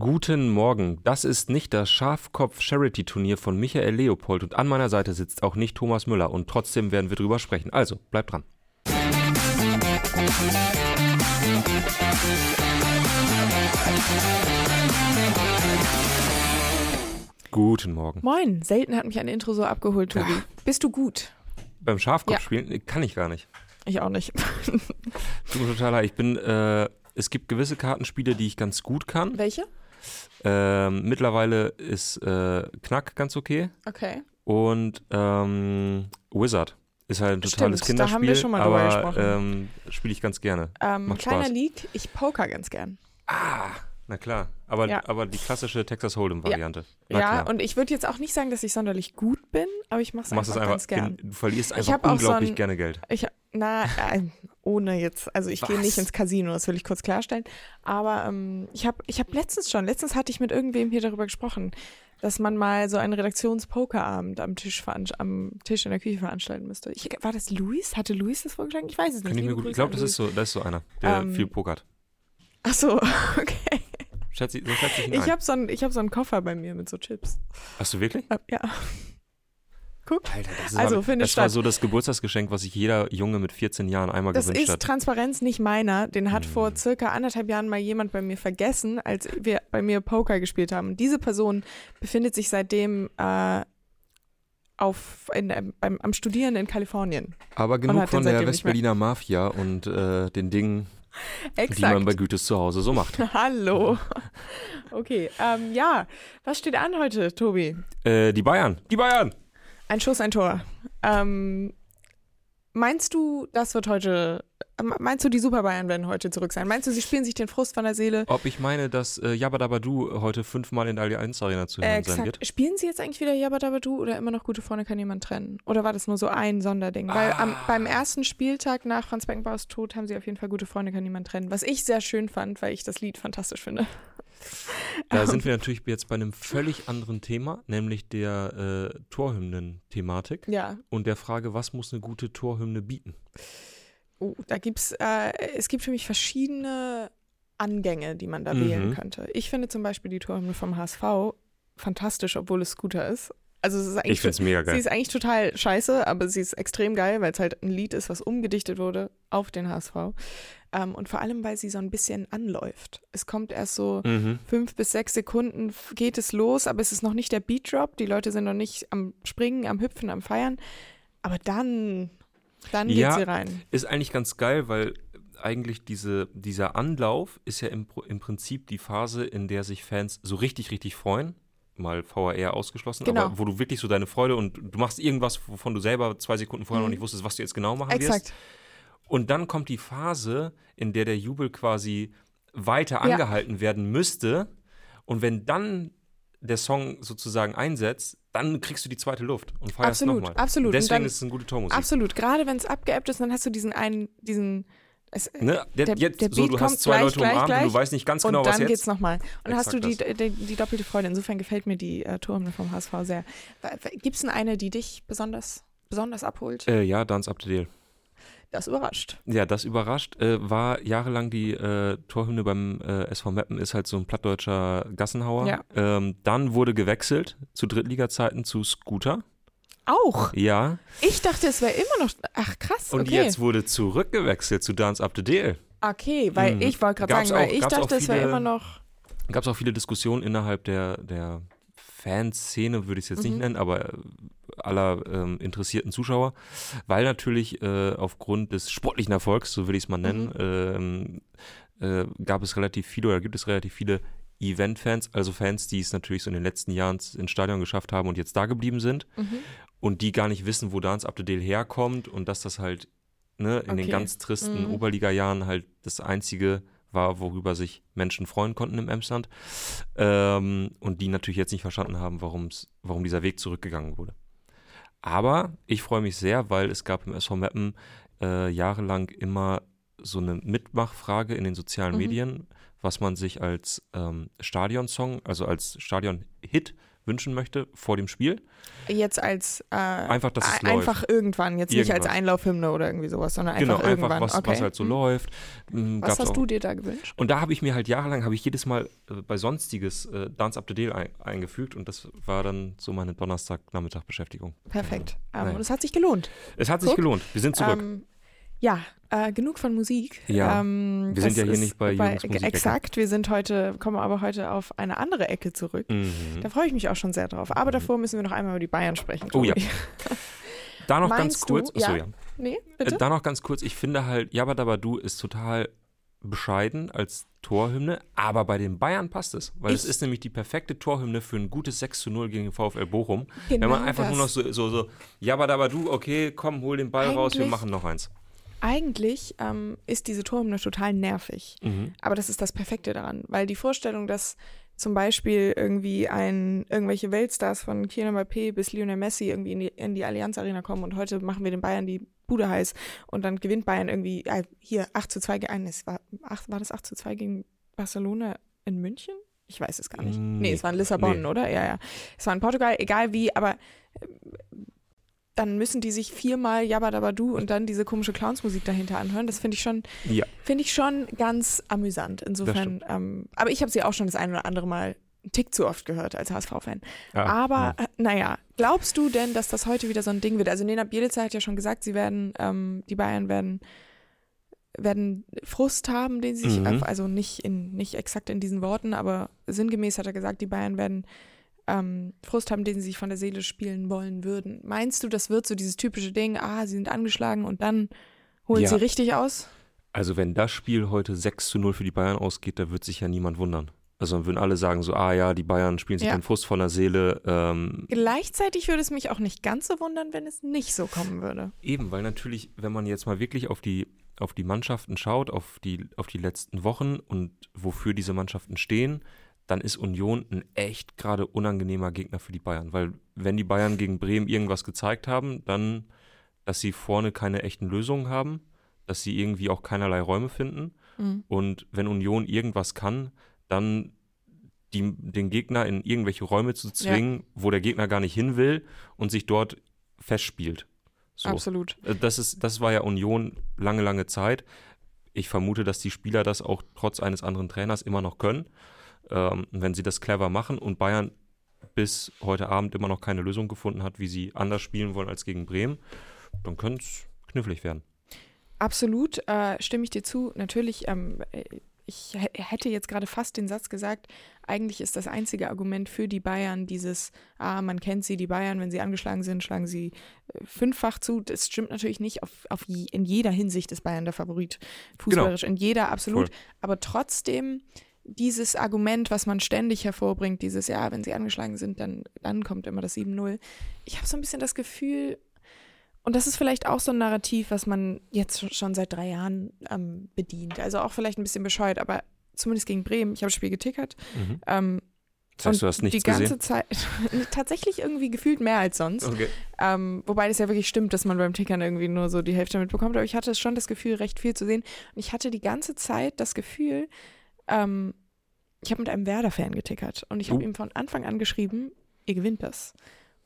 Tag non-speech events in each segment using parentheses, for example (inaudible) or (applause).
Guten Morgen. Das ist nicht das Schafkopf-Charity-Turnier von Michael Leopold und an meiner Seite sitzt auch nicht Thomas Müller und trotzdem werden wir drüber sprechen. Also, bleibt dran. Guten Morgen. Moin, selten hat mich ein Intro so abgeholt, Tobi. Ja. Bist du gut? Beim Schafkopf spielen kann ich gar nicht. Ich auch nicht. Tut mir total leid. Ich bin, äh, es gibt gewisse Kartenspiele, die ich ganz gut kann. Welche? Ähm, mittlerweile ist äh, Knack ganz okay. Okay. Und ähm, Wizard ist halt ein totales Stimmt, da haben Kinderspiel. wir schon mal drüber aber gesprochen. ähm, spiele ich ganz gerne. Ähm, Macht kleiner Spaß. Leak, ich poker ganz gern. Ah, na klar. Aber, Ja. aber die klassische Texas Hold'em-Variante. Ja, klar. und ich würde jetzt auch nicht sagen, dass ich sonderlich gut bin, aber ich mache es einfach, einfach, ganz gern. du verlierst Ich einfach auch so unglaublich ein- gerne Geld. Ich, na, äh, ohne jetzt, also ich gehe nicht ins Casino, das will ich kurz klarstellen. Aber ähm, ich habe ich hab letztens schon, letztens hatte ich mit irgendwem hier darüber gesprochen, dass man mal so einen Redaktionspokerabend am Tisch am Tisch in der Küche veranstalten müsste. Ich, war das Luis? Hatte Luis das vorgeschlagen? Ich weiß es nicht. Kann ich mir Liebe gut, ich glaube, das ist so, das ist so einer, der Ähm, viel pokert. Ach so, (laughs) okay. Schätze ich, so schätze ich ihn Ich ein. habe so, einen- ich hab so einen Koffer bei mir mit so Chips. Hast du wirklich? Äh, Ja. Guck. Alter, das, ist Also, aber- findet das war statt. so das Geburtstagsgeschenk, was sich jeder Junge mit 14 Jahren einmal Das gewünscht ist hat. Transparenz nicht meiner. Den hat Hm. vor circa anderthalb Jahren mal jemand bei mir vergessen, als wir bei mir Poker gespielt haben. Und diese Person befindet sich seitdem äh, auf, in, ähm, beim, am Studieren in Kalifornien. Aber hat genug den von der seitdem nicht mehr. Westberliner Mafia und äh, den Dingen, die man bei Exakt. Gütes zu Hause so macht. (laughs) Hallo. Okay, ähm, ja. Was steht an heute, Tobi? äh, die Bayern. Die Bayern! Ein Schuss, ein Tor. Ähm, meinst du, das wird heute, meinst du, die Super Bayern werden heute zurück sein? Meinst du, sie spielen sich den Frust von der Seele? Ob ich meine, dass äh, Jabba Dabba Du heute fünfmal in der Allianz Arena zu hören Äh, sein wird? Spielen sie jetzt eigentlich wieder Jabba Dabba Du oder immer noch Gute Freunde kann jemand trennen? Oder war das nur so ein Sonderding? Weil am, Ah. beim ersten Spieltag nach Franz Beckenbauers Tod haben sie auf jeden Fall Gute Freunde kann niemand trennen. Was ich sehr schön fand, weil ich das Lied fantastisch finde. Da (laughs) sind wir natürlich jetzt bei einem völlig anderen Thema, nämlich der äh, Torhymnen-Thematik Ja, und der Frage, was muss eine gute Torhymne bieten? Oh, da gibt's, äh, es gibt für mich verschiedene Angänge, die man da Mhm. wählen könnte. Ich finde zum Beispiel die Torhymne vom HSV fantastisch, obwohl es Scooter ist. Also es ist eigentlich Ich finde es mega Sie geil. ist eigentlich total scheiße, aber sie ist extrem geil, weil es halt ein Lied ist, was umgedichtet wurde auf den HSV. Ähm, und vor allem, weil sie so ein bisschen anläuft. Es kommt erst so Mhm. fünf bis sechs Sekunden geht es los, aber es ist noch nicht der Beat Drop. Die Leute sind noch nicht am Springen, am Hüpfen, am Feiern. Aber dann, dann geht Ja. sie rein. Ist eigentlich ganz geil, weil eigentlich diese, dieser Anlauf ist ja im, im Prinzip die Phase, in der sich Fans so richtig, richtig freuen. Mal VAR ausgeschlossen, Genau. aber wo du wirklich so deine Freude und du machst irgendwas, wovon du selber zwei Sekunden vorher Mhm. noch nicht wusstest, was du jetzt genau machen wirst. Exakt. Und dann kommt die Phase, in der der Jubel quasi weiter Ja. angehalten werden müsste. Und wenn dann der Song sozusagen einsetzt, dann kriegst du die zweite Luft und feierst nochmal. absolut. Und Deswegen dann- ist es eine gute Tormusik. Absolut. Gerade wenn es abgeappt ist, dann hast du diesen einen, diesen. Es, Ne? Der, Der- jetzt der so, Beat du kommt hast zwei gleich, Leute gleich, umarmt und du gleich. weißt nicht ganz und genau, was dann geht's jetzt. nochmal. Und dann hast du die, die, die doppelte Freude. Insofern gefällt mir die äh, Torhymne vom HSV sehr. Gibt es denn eine, die dich besonders, besonders abholt? Äh, ja, Dance Up the Deal. Das überrascht. Ja, das überrascht. Äh, war jahrelang die äh, Torhymne beim äh, SV Meppen, ist halt so ein plattdeutscher Gassenhauer. Ja. Ähm, dann wurde gewechselt zu Drittliga-Zeiten zu Scooter. Auch. Ja. Ich dachte, es wäre immer noch. Ach krass. Und okay. jetzt wurde zurückgewechselt zu Dance Up the Deal. Okay, weil Mhm. ich wollte gerade sagen, weil auch- ich gab's auch dachte, es wäre immer noch. Gab es auch viele Diskussionen innerhalb der, der Fanszene, würde ich es jetzt nicht Mhm. nennen, aber aller ähm, interessierten Zuschauer, weil natürlich äh, aufgrund des sportlichen Erfolgs, so will ich es mal nennen, ähm, äh, gab es relativ viele oder gibt es relativ viele Event-Fans, also Fans, die es natürlich so in den letzten Jahren ins Stadion geschafft haben und jetzt da geblieben sind Mhm. und die gar nicht wissen, wo Dance Deal herkommt und dass das halt ne, in den Okay. ganz tristen Mhm. Oberliga-Jahren halt das einzige war, worüber sich Menschen freuen konnten im Emsland ähm, und die natürlich jetzt nicht verstanden haben, warum's, warum dieser Weg zurückgegangen wurde. Aber ich freue mich sehr, weil es gab im SV Meppen äh, jahrelang immer so eine Mitmachfrage in den sozialen Mhm. Medien, was man sich als ähm, Stadionsong, also als Stadion-Hit wünschen möchte vor dem Spiel. Jetzt als äh, Einfach, dass es ein- einfach irgendwann, jetzt nicht als. Einlaufhymne oder irgendwie sowas, sondern Genau, einfach irgendwann. einfach, was, okay. was halt so Hm. läuft. Mm, Was hast auch. du dir da gewünscht? Und da habe ich mir halt jahrelang, habe ich jedes Mal äh, bei Sonstiges äh, Dance Up the Deal ein, eingefügt und das war dann so meine Donnerstag-Nachmittag-Beschäftigung. Perfekt. Ähm, Naja. Und es hat sich gelohnt. Es hat sich Guck, gelohnt. Wir sind zurück. Ähm, ja, äh, genug von Musik. Ja, ähm, wir sind ja hier nicht bei Musikecke. Exakt, wir sind heute, kommen aber heute auf eine andere Ecke zurück. Mhm. Da freue ich mich auch schon sehr drauf. Aber davor müssen wir noch einmal über die Bayern sprechen. Oh ja. (laughs) Da noch ganz Meinst du- kurz. Achso, ja, ja. Nee, Äh, bitte? Da noch ganz kurz. Ich finde halt, Jabba Dabba Du ist total bescheiden als Torhymne, aber bei den Bayern passt es, weil es Ich- ist nämlich die perfekte Torhymne für ein gutes 6 zu 0 gegen den VfL Bochum. Genau Wenn man einfach das. nur noch so, so, so Jabba Dabba Du, okay, komm, hol den Ball raus, wir Eigentlich- machen noch eins. Eigentlich ähm, ist diese Torhymne total nervig. Mhm. Aber das ist das Perfekte daran, weil die Vorstellung, dass zum Beispiel irgendwie ein, irgendwelche Weltstars von Kylian Mbappé bis Lionel Messi irgendwie in die, in die Allianz Arena kommen und heute machen wir den Bayern die Bude heiß und dann gewinnt Bayern irgendwie, äh, hier 8 zu 2 gegen, es war, 8, war das 8 zu 2 gegen Barcelona in München? Ich weiß es gar nicht. Mm, Nee, es war in Lissabon, nee. oder? Ja, ja. Es war in Portugal, egal wie, aber äh, dann müssen die sich viermal Jabba Dabba Du und dann diese komische Clownsmusik dahinter anhören. Das finde ich schon Ja. Finde ich schon ganz amüsant. Insofern, ähm, aber ich habe sie auch schon das ein oder andere Mal einen Tick zu oft gehört als HSV-Fan. Ah, aber äh, naja, glaubst du denn, dass das heute wieder so ein Ding wird? Also Nena Bielica hat ja schon gesagt, sie werden, ähm, die Bayern werden werden Frust haben, den sie sich, Mhm. also nicht in nicht exakt in diesen Worten, aber sinngemäß hat er gesagt, die Bayern werden ähm, Frust haben, den sie sich von der Seele spielen wollen würden. Meinst du, das wird so dieses typische Ding, ah, sie sind angeschlagen und dann holen Ja. sie richtig aus? Also wenn das Spiel heute 6 zu 0 für die Bayern ausgeht, da wird sich ja niemand wundern. Also dann würden alle sagen so, ah ja, die Bayern spielen sich Ja. den Frust von der Seele. Ähm, Gleichzeitig würde es mich auch nicht ganz so wundern, wenn es nicht so kommen würde. Eben, weil natürlich, wenn man jetzt mal wirklich auf die, auf die Mannschaften schaut, auf die, auf die letzten Wochen und wofür diese Mannschaften stehen, dann ist Union ein echt gerade unangenehmer Gegner für die Bayern. Weil wenn die Bayern gegen Bremen irgendwas gezeigt haben, dann, dass sie vorne keine echten Lösungen haben, dass sie irgendwie auch keinerlei Räume finden. Mhm. Und wenn Union irgendwas kann, dann die, den Gegner in irgendwelche Räume zu zwingen, wo der Gegner gar nicht hin will und sich dort festspielt. So. Absolut. Äh, Das, ist, das war ja Union lange, lange Zeit. Ich vermute, dass die Spieler das auch trotz eines anderen Trainers immer noch können, ähm, wenn sie das clever machen und Bayern bis heute Abend immer noch keine Lösung gefunden hat, wie sie anders spielen wollen als gegen Bremen, dann könnte es knifflig werden. Absolut, äh, stimme ich dir zu. Natürlich, ähm, äh, ich hä- hätte jetzt gerade fast den Satz gesagt, eigentlich ist das einzige Argument für die Bayern dieses, ah, man kennt sie, die Bayern, wenn sie angeschlagen sind, schlagen sie äh, fünffach zu. Das stimmt natürlich nicht. Auf, auf je, in jeder Hinsicht ist Bayern der Favorit. Fußballerisch, in jeder absolut. Voll. Aber trotzdem dieses Argument, was man ständig hervorbringt, dieses, ja, wenn sie angeschlagen sind, dann, dann kommt immer das 7-0. Ich habe so ein bisschen das Gefühl, und das ist vielleicht auch so ein Narrativ, was man jetzt schon seit drei Jahren ähm, bedient. Also auch vielleicht ein bisschen bescheuert, aber zumindest gegen Bremen. Ich habe das Spiel getickert. Mhm. Ähm, Das heißt, du hast nichts die ganze gesehen? Zeit (laughs) tatsächlich irgendwie gefühlt mehr als sonst. Okay. Ähm, wobei das ja wirklich stimmt, dass man beim Tickern irgendwie nur so die Hälfte mitbekommt. Aber ich hatte schon das Gefühl, recht viel zu sehen. Und ich hatte die ganze Zeit das Gefühl, ähm, ich habe mit einem Werder-Fan getickert. Und ich habe Oh. ihm von Anfang an geschrieben, ihr gewinnt das.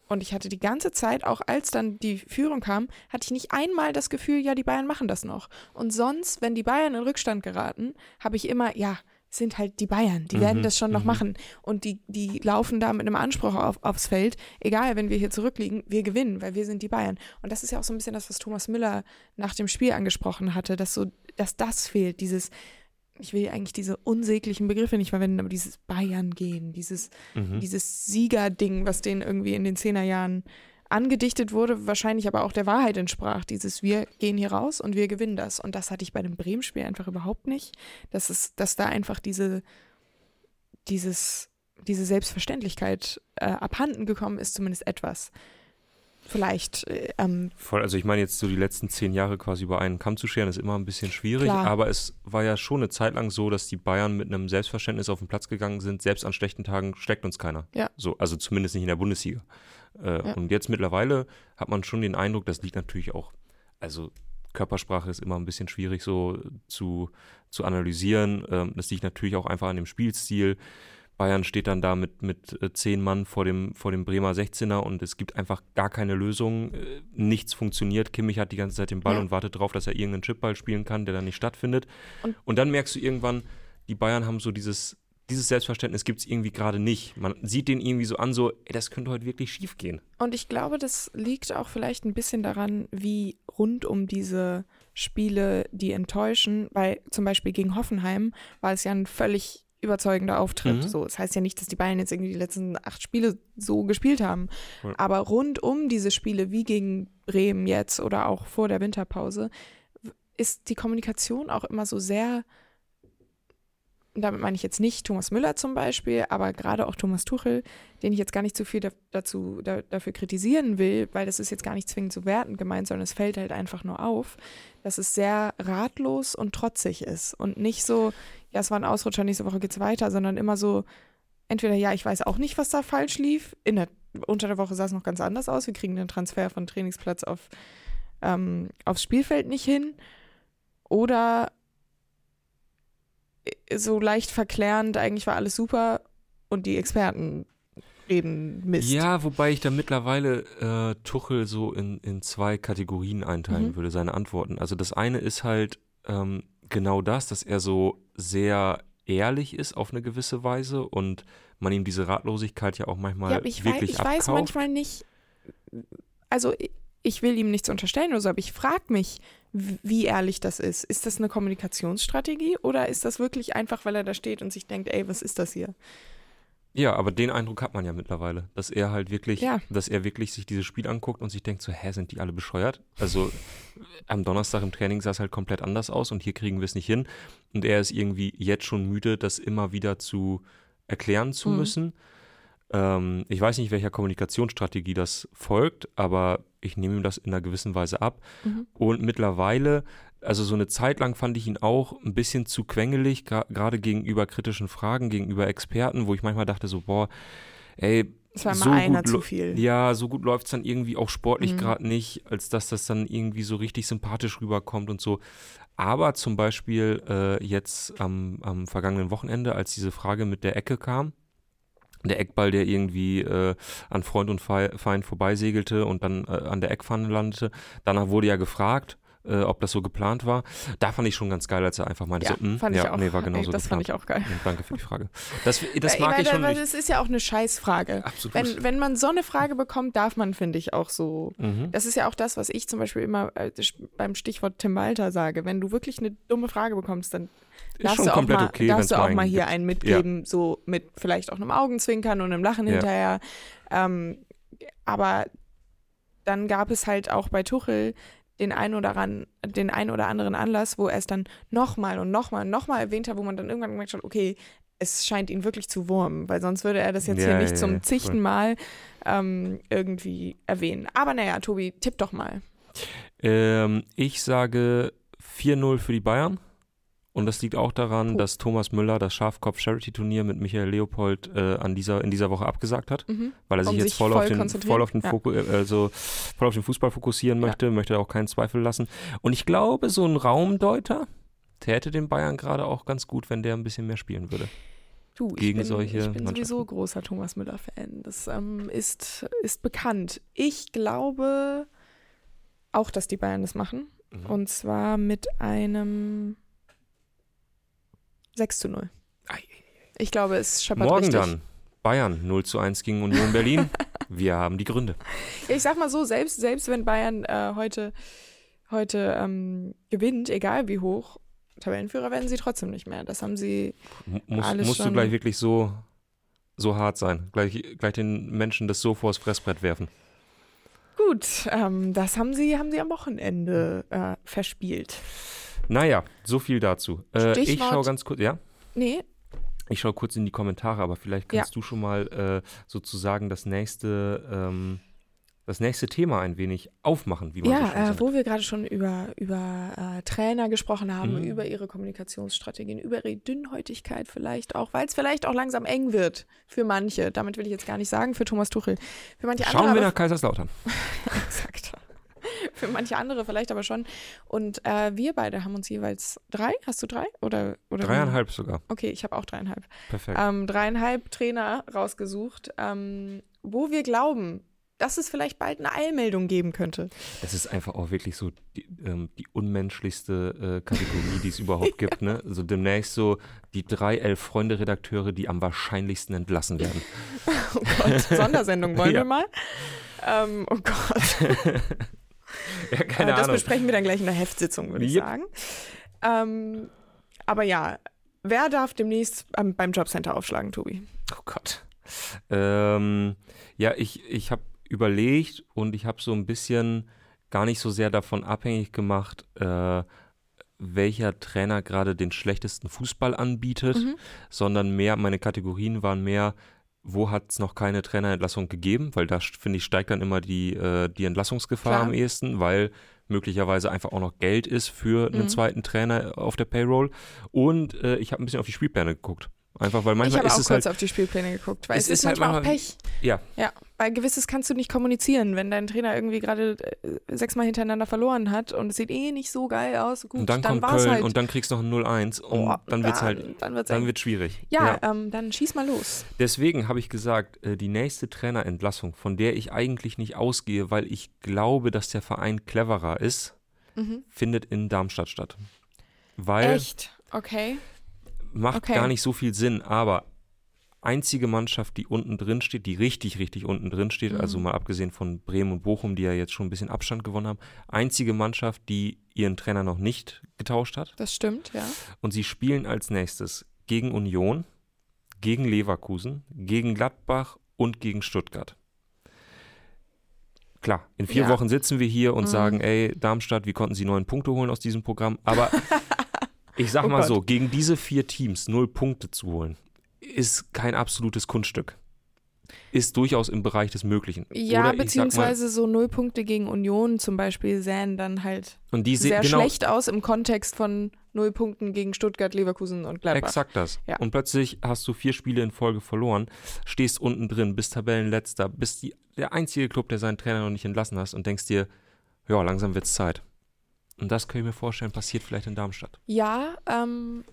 Und ich hatte die ganze Zeit, auch als dann die Führung kam, hatte ich nicht einmal das Gefühl, ja, die Bayern machen das noch. Und sonst, wenn die Bayern in Rückstand geraten, habe ich immer, ja, sind halt die Bayern, die werden Mhm, das schon noch mhm. machen. Und die, die laufen da mit einem Anspruch auf, aufs Feld, egal, wenn wir hier zurückliegen, wir gewinnen, weil wir sind die Bayern. Und das ist ja auch so ein bisschen das, was Thomas Müller nach dem Spiel angesprochen hatte, dass so, dass das fehlt, dieses, ich will eigentlich diese unsäglichen Begriffe nicht verwenden, aber dieses Bayern gehen, dieses, Mhm. dieses Siegerding, was denen irgendwie in den Zehnerjahren angedichtet wurde, wahrscheinlich aber auch der Wahrheit entsprach. Dieses Wir gehen hier raus und wir gewinnen das. Und das hatte ich bei dem Bremen-Spiel einfach überhaupt nicht. Dass, es, dass da einfach diese, dieses, diese Selbstverständlichkeit äh, abhanden gekommen ist, zumindest etwas. Vielleicht, äh, ähm, Voll, also ich meine jetzt so die letzten zehn Jahre quasi über einen Kamm zu scheren, ist immer ein bisschen schwierig, Klar. aber es war ja schon eine Zeit lang so, dass die Bayern mit einem Selbstverständnis auf den Platz gegangen sind, selbst an schlechten Tagen schlägt uns keiner. Ja. So, also zumindest nicht in der Bundesliga. Äh, Ja. Und jetzt mittlerweile hat man schon den Eindruck, das liegt natürlich auch, also Körpersprache ist immer ein bisschen schwierig so zu, zu analysieren. Ähm, das liegt natürlich auch einfach an dem Spielstil. Bayern steht dann da mit, mit äh, zehn Mann vor dem, vor dem Bremer 16er und es gibt einfach gar keine Lösung. Äh, nichts funktioniert. Kimmich hat die ganze Zeit den Ball Ja. und wartet darauf, dass er irgendeinen Chipball spielen kann, der dann nicht stattfindet. Und- Und, dann merkst du irgendwann, die Bayern haben so dieses, dieses Selbstverständnis gibt es irgendwie gerade nicht. Man sieht den irgendwie so an, so, ey, das könnte heute wirklich schief gehen. Und ich glaube, das liegt auch vielleicht ein bisschen daran, wie rund um diese Spiele, die enttäuschen, weil zum Beispiel gegen Hoffenheim war es ja ein völlig überzeugender Auftritt. Mhm. So, das heißt ja nicht, dass die Bayern jetzt irgendwie die letzten acht Spiele so gespielt haben. Ja. Aber rund um diese Spiele, wie gegen Bremen jetzt oder auch vor der Winterpause, ist die Kommunikation auch immer so sehr damit meine ich jetzt nicht Thomas Müller zum Beispiel, aber gerade auch Thomas Tuchel, den ich jetzt gar nicht zu viel da, dazu, da, dafür kritisieren will, weil das ist jetzt gar nicht zwingend so wertend gemeint, sondern es fällt halt einfach nur auf, dass es sehr ratlos und trotzig ist und nicht so, ja, es war ein Ausrutscher, nächste Woche geht's weiter, sondern immer so, entweder ja, ich weiß auch nicht, was da falsch lief, in der, unter der Woche sah es noch ganz anders aus, wir kriegen den Transfer von Trainingsplatz auf, ähm, aufs Spielfeld nicht hin. Oder so leicht verklärend, eigentlich war alles super und die Experten reden Mist. Ja, wobei ich da mittlerweile äh, Tuchel so in, in zwei Kategorien einteilen Mhm. würde, seine Antworten. Also das eine ist halt ähm, genau das, dass er so sehr ehrlich ist auf eine gewisse Weise und man ihm diese Ratlosigkeit ja auch manchmal ja, ich, wirklich ich weiß abkauft. manchmal nicht, also ich- ich will ihm nichts unterstellen oder so, aber ich frage mich, wie ehrlich das ist. Ist das eine Kommunikationsstrategie oder ist das wirklich einfach, weil er da steht und sich denkt, ey, was ist das hier? Ja, aber den Eindruck hat man ja mittlerweile, dass er halt wirklich, Ja. dass er wirklich sich dieses Spiel anguckt und sich denkt so, hä, sind die alle bescheuert? Also (laughs) am Donnerstag im Training sah es halt komplett anders aus und hier kriegen wir es nicht hin. Und er ist irgendwie jetzt schon müde, das immer wieder zu erklären zu Mhm. müssen. Ähm, ich weiß nicht, welcher Kommunikationsstrategie das folgt, aber ich nehme ihm das in einer gewissen Weise ab. Mhm. Und mittlerweile, also so eine Zeit lang fand ich ihn auch ein bisschen zu quengelig, gerade gegenüber kritischen Fragen, gegenüber Experten, wo ich manchmal dachte so, boah, ey, Es war so einer gut zu viel. ja, so gut läuft es dann irgendwie auch sportlich Mhm. gerade nicht, als dass das dann irgendwie so richtig sympathisch rüberkommt und so. Aber zum Beispiel äh, jetzt am, am vergangenen Wochenende, als diese Frage mit der Ecke kam, der Eckball, der irgendwie äh, an Freund und Fei- Feind vorbeisegelte und dann äh, an der Eckpfanne landete. Danach wurde ja gefragt, äh, ob das so geplant war. Da fand ich schon ganz geil, als er einfach meinte, Ja, so, "Mm, fand ja, ich auch. nee, war (laughs) genauso das fand geplant. ich auch geil. Und danke für die Frage. Das, das Weil- mag weil, ich schon. Weil es ist ja auch eine Scheißfrage. absolut. Wenn, wenn man so eine Frage bekommt, darf man, finde ich, auch so. mhm. Das ist ja auch das, was ich zum Beispiel immer äh, beim Stichwort Tim Walter sage. Wenn du wirklich eine dumme Frage bekommst, dann Ist darfst schon du auch komplett mal, okay, darfst du auch einen mal hier gibt. einen mitgeben, so mit vielleicht auch einem Augenzwinkern und einem Lachen Ja. hinterher. Ähm, aber dann gab es halt auch bei Tuchel den ein oder, ran, den ein oder anderen Anlass, wo er es dann nochmal und nochmal und nochmal erwähnt hat, wo man dann irgendwann gemerkt hat, okay, es scheint ihn wirklich zu wurmen, weil sonst würde er das jetzt Ja, hier nicht ja, zum ja, voll. Mal ähm, irgendwie erwähnen. Aber naja, Tobi, tipp doch mal. Ähm, ich sage 4-0 für die Bayern. Und das liegt auch daran, Puh. dass Thomas Müller das Schafkopf-Charity-Turnier mit Michael Leopold äh, an dieser, in dieser Woche abgesagt hat, Mhm. weil er Um sich jetzt sich voll, voll auf den, voll, auf den Ja. Foku, äh, also voll auf den Fußball fokussieren Ja. möchte, möchte auch keinen Zweifel lassen. Und ich glaube, so ein Raumdeuter täte den Bayern gerade auch ganz gut, wenn der ein bisschen mehr spielen würde. Du, ich Gegen bin, solche ich bin sowieso großer Thomas Müller-Fan. Das ähm, ist, ist bekannt. Ich glaube auch, dass die Bayern das machen. Mhm. Und zwar mit einem 6 zu 0. Ei, Ich glaube, es scheppert Morgen richtig. dann. Bayern 0 zu 1 gegen Union Berlin. (laughs) Wir haben die Gründe. Ja, ich sag mal so, selbst, selbst wenn Bayern äh, heute, heute ähm, gewinnt, egal wie hoch, Tabellenführer werden sie trotzdem nicht mehr. Das haben sie Muss, Alles musst du schon- gleich wirklich so, so hart sein. Gleich, gleich den Menschen das so vors Fressbrett werfen. gut. Ähm, das haben sie, haben sie am Wochenende äh, verspielt. Naja, so viel dazu. Äh, ich schaue ganz kurz, ja, Nee, ich schaue kurz in die Kommentare, aber vielleicht kannst du schon mal äh, sozusagen das nächste, ähm, das nächste Thema ein wenig aufmachen, wie man so Ja, schön äh, wo wir gerade schon über, über äh, Trainer gesprochen haben, Mhm. über ihre Kommunikationsstrategien, über ihre Dünnhäutigkeit vielleicht auch, weil es vielleicht auch langsam eng wird für manche. Damit will ich jetzt gar nicht sagen, für Thomas Tuchel. Für manche Schauen andere. wir nach Kaiserslautern. (laughs) Exakt. (laughs) für manche andere vielleicht aber schon. Und äh, wir beide haben uns jeweils drei. Hast du drei? Oder, oder Dreieinhalb sogar. Okay, ich habe auch dreieinhalb. Perfekt. Ähm, dreieinhalb Trainer rausgesucht, ähm, wo wir glauben, dass es vielleicht bald eine Eilmeldung geben könnte. Es ist einfach auch wirklich so die, ähm, die unmenschlichste äh, Kategorie, die es (laughs) überhaupt gibt. Ne? Also demnächst so die drei Elf-Freunde-Redakteure, die am wahrscheinlichsten entlassen werden. (laughs) Oh Gott, Sondersendung wollen Ja. wir mal? Ähm, oh Gott. Ja, Äh, keine das Ahnung. besprechen wir dann gleich in der Heftsitzung, würde ich Yep. sagen. Ähm, aber ja, wer darf demnächst ähm, beim Jobcenter aufschlagen, Tobi? Oh Gott. Ähm, ja, ich, ich habe überlegt und ich habe so ein bisschen gar nicht so sehr davon abhängig gemacht, äh, welcher Trainer gerade den schlechtesten Fußball anbietet, Mhm. sondern mehr, meine Kategorien waren mehr, wo hat es noch keine Trainerentlassung gegeben, weil da finde ich steigt dann immer die, äh, die Entlassungsgefahr Klar. am ehesten, weil möglicherweise einfach auch noch Geld ist für einen Mhm. zweiten Trainer auf der Payroll. Und äh, ich habe ein bisschen auf die Spielpläne geguckt. Einfach weil ich manchmal habe ist auch es kurz halt. auf die Spielpläne geguckt, weil Es es, ist, ist halt manchmal auch Pech. Ja, Ja, weil gewisses kannst du nicht kommunizieren, wenn dein Trainer irgendwie gerade äh, sechsmal hintereinander verloren hat und es sieht eh nicht so geil aus. Gut, und dann, kommt war's Köln halt. und dann kriegst du noch ein 0-1 und Oh, dann wird's halt, Dann wird's dann wird's schwierig. ja, Ähm, dann schieß mal los. Deswegen habe ich gesagt, äh, die nächste Trainerentlassung, von der ich eigentlich nicht ausgehe, weil ich glaube, dass der Verein cleverer ist, Mhm. findet in Darmstadt statt. Weil Echt? Okay. Macht Okay. gar nicht so viel Sinn, aber einzige Mannschaft, die unten drin steht, die richtig, richtig unten drin steht, Mhm. also mal abgesehen von Bremen und Bochum, die ja jetzt schon ein bisschen Abstand gewonnen haben, einzige Mannschaft, die ihren Trainer noch nicht getauscht hat. Das stimmt, ja. Und sie spielen als nächstes gegen Union, gegen Leverkusen, gegen Gladbach und gegen Stuttgart. Klar, in vier Ja. Wochen sitzen wir hier und Mhm. sagen, ey, Darmstadt, wie konnten sie neun Punkte holen aus diesem Programm? Aber (laughs) ich sag Oh mal Gott. so, gegen diese vier Teams null Punkte zu holen, ist kein absolutes Kunststück. Ist durchaus im Bereich des Möglichen. Ja, Oder sag mal- beziehungsweise so null Punkte gegen Union zum Beispiel sähen dann halt sehr genau, schlecht aus im Kontext von null Punkten gegen Stuttgart, Leverkusen und Gladbach. Exakt das. Ja. Und plötzlich hast du vier Spiele in Folge verloren, stehst unten drin, bist Tabellenletzter, bist die, der einzige Club, der seinen Trainer noch nicht entlassen hast und denkst dir, ja, langsam wird's Zeit. Und das kann ich mir vorstellen, passiert vielleicht in Darmstadt. Ja, ähm,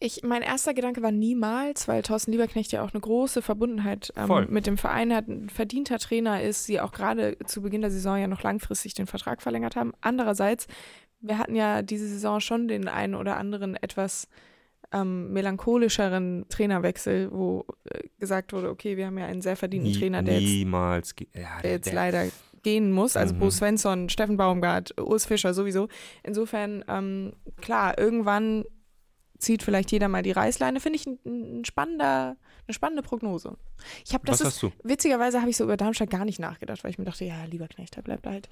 ich, mein erster Gedanke war niemals, weil Thorsten Lieberknecht ja auch eine große Verbundenheit ähm, mit dem Verein hat, ein verdienter Trainer ist, sie auch gerade zu Beginn der Saison ja noch langfristig den Vertrag verlängert haben. Andererseits, wir hatten ja diese Saison schon den einen oder anderen etwas ähm, melancholischeren Trainerwechsel, wo äh, gesagt wurde, okay, wir haben ja einen sehr verdienten Nie, Trainer, der jetzt niemals. ge- Ja, der jetzt der- leider gehen muss. Also Mhm. Bo Svensson, Steffen Baumgart, Urs Fischer sowieso. Insofern, ähm, klar, irgendwann zieht vielleicht jeder mal die Reißleine. Finde ich ein, ein spannender, eine spannende Prognose. Ich habe das Was ist, hast du? witzigerweise habe ich so über Darmstadt gar nicht nachgedacht, weil ich mir dachte, ja, lieber Knecht, der bleibt halt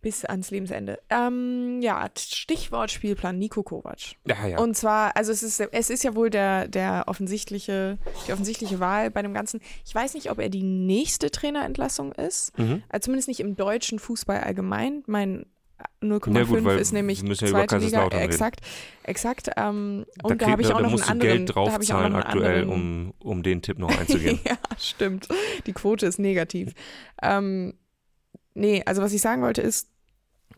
bis ans Lebensende. Ähm, ja, Stichwort Spielplan Nico Kovac. Ja, ja. Und zwar, also es ist, es ist ja wohl der, der offensichtliche, die offensichtliche Wahl bei dem Ganzen. Ich weiß nicht, ob er die nächste Trainerentlassung ist. mhm. Also zumindest nicht im deutschen Fußball allgemein. Mein 0,5 Ja ist nämlich wir ja zweite Liga. Exakt, exakt. Ähm, und da, habe ich auch da noch musst einen anderen. Geld da habe ich auch noch draufzahlen einen aktuell, anderen, um, um den Tipp noch einzugehen. (laughs) ja, stimmt. Die Quote ist negativ. Ähm, nee, also was ich sagen wollte ist,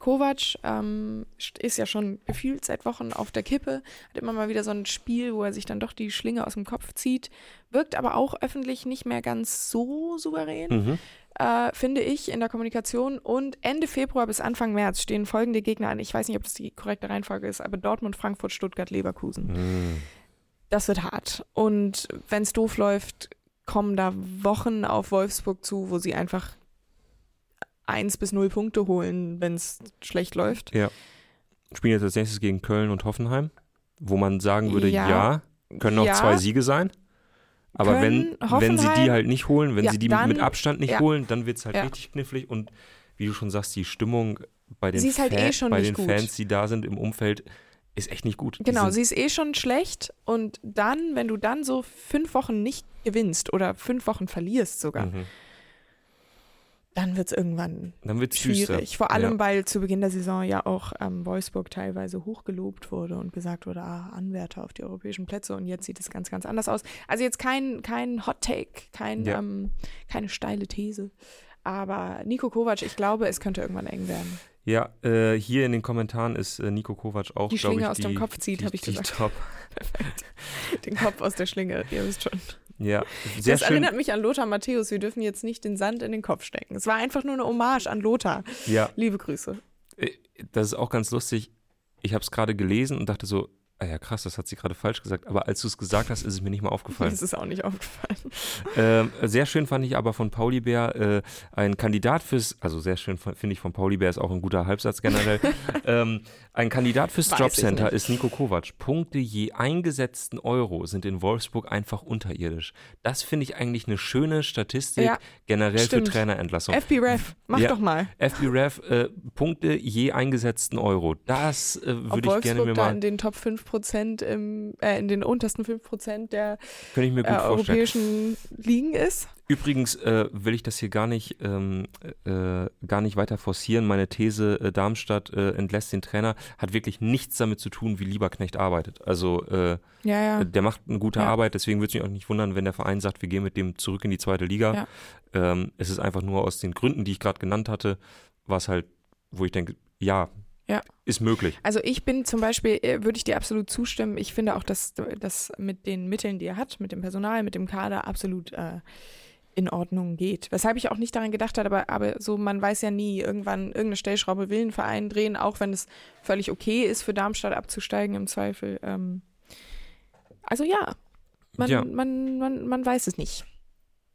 Kovac ähm, ist ja schon gefühlt seit Wochen auf der Kippe, hat immer mal wieder so ein Spiel, wo er sich dann doch die Schlinge aus dem Kopf zieht, wirkt aber auch öffentlich nicht mehr ganz so souverän, mhm. Äh, finde ich, in der Kommunikation. Und Ende Februar bis Anfang März stehen folgende Gegner an. Ich weiß nicht, ob das die korrekte Reihenfolge ist, aber Dortmund, Frankfurt, Stuttgart, Leverkusen Mhm. das wird hart. Und wenn es doof läuft, kommen da Wochen auf Wolfsburg zu, wo sie einfach eins bis null Punkte holen, wenn es schlecht läuft. Spielen jetzt als nächstes gegen Köln und Hoffenheim, wo man sagen würde, Ja. ja, können auch Ja. zwei Siege sein. Aber Können wenn, wenn sie die halt nicht holen, wenn Ja, sie die dann- mit Abstand nicht ja. holen, dann wird es halt Ja. richtig knifflig. Und wie du schon sagst, die Stimmung bei den, ist halt Fan- eh bei den. Fans, die da sind im Umfeld, ist echt nicht gut. Genau, sie ist eh schon schlecht und dann, wenn du dann so fünf Wochen nicht gewinnst oder fünf Wochen verlierst sogar, mhm. Dann wird es irgendwann Dann wird es schwierig. Vor allem, Ja. weil zu Beginn der Saison ja auch ähm, Wolfsburg teilweise hochgelobt wurde und gesagt wurde, ah, Anwärter auf die europäischen Plätze und jetzt sieht es ganz, ganz anders aus. Also jetzt kein, kein Hot Take, kein, Ja. ähm, keine steile These. Aber Nico Kovac, ich glaube, es könnte irgendwann eng werden. Ja, äh, hier in den Kommentaren ist äh, Nico Kovac auch, Die Schlinge ich, aus die, dem Kopf zieht, habe ich die gesagt. Top. Perfekt. (laughs) Den Kopf aus der Schlinge, ihr wisst schon. Ja, sehr das schön. erinnert mich an Lothar Matthäus. Wir dürfen jetzt nicht den Sand in den Kopf stecken. Es war einfach nur eine Hommage an Lothar. Ja, Liebe Grüße. äh, das ist auch ganz lustig. Ich habe es gerade gelesen und dachte so, ah ja krass, das hat sie gerade falsch gesagt. Aber als du es gesagt hast, ist es mir nicht mal (laughs) aufgefallen. Das ist auch nicht aufgefallen. Ähm, sehr schön fand ich aber von Pauli Bär äh, ein Kandidat fürs, also sehr schön finde ich von Pauli Bär ist auch ein guter Halbsatz generell. (laughs) ähm, ein Kandidat fürs Weiß Jobcenter ist Nico Kovac. Punkte je eingesetzten Euro sind in Wolfsburg einfach unterirdisch. Das finde ich eigentlich eine schöne Statistik Ja, generell stimmt. für Trainerentlassung. FB Ref, mach Ja. doch mal. FBref, äh, Punkte je eingesetzten Euro. Das äh, würde ich gerne mir mal, in den Top 5% im, äh, in den untersten 5% der könnte ich mir äh, europäischen Ligen ist. Übrigens äh, will ich das hier gar nicht, ähm, äh, gar nicht weiter forcieren. Meine These, äh, Darmstadt äh, entlässt den Trainer, hat wirklich nichts damit zu tun, wie Lieberknecht arbeitet. Also Ja, ja. der macht eine gute Ja. Arbeit, deswegen würde es mich auch nicht wundern, wenn der Verein sagt, wir gehen mit dem zurück in die zweite Liga. Ähm, es ist einfach nur aus den Gründen, die ich gerade genannt hatte, was halt, wo ich denke, ja, Ja. ist möglich. Also ich bin zum Beispiel, äh, würde ich dir absolut zustimmen. Ich finde auch, dass das mit den Mitteln, die er hat, mit dem Personal, mit dem Kader absolut äh, in Ordnung geht. Weshalb ich auch nicht daran gedacht habe, aber, aber so, man weiß ja nie, irgendwann irgendeine Stellschraube will ein Verein drehen, auch wenn es völlig okay ist, für Darmstadt abzusteigen im Zweifel. Ähm, also ja, man, Ja. Man, man, man weiß es nicht.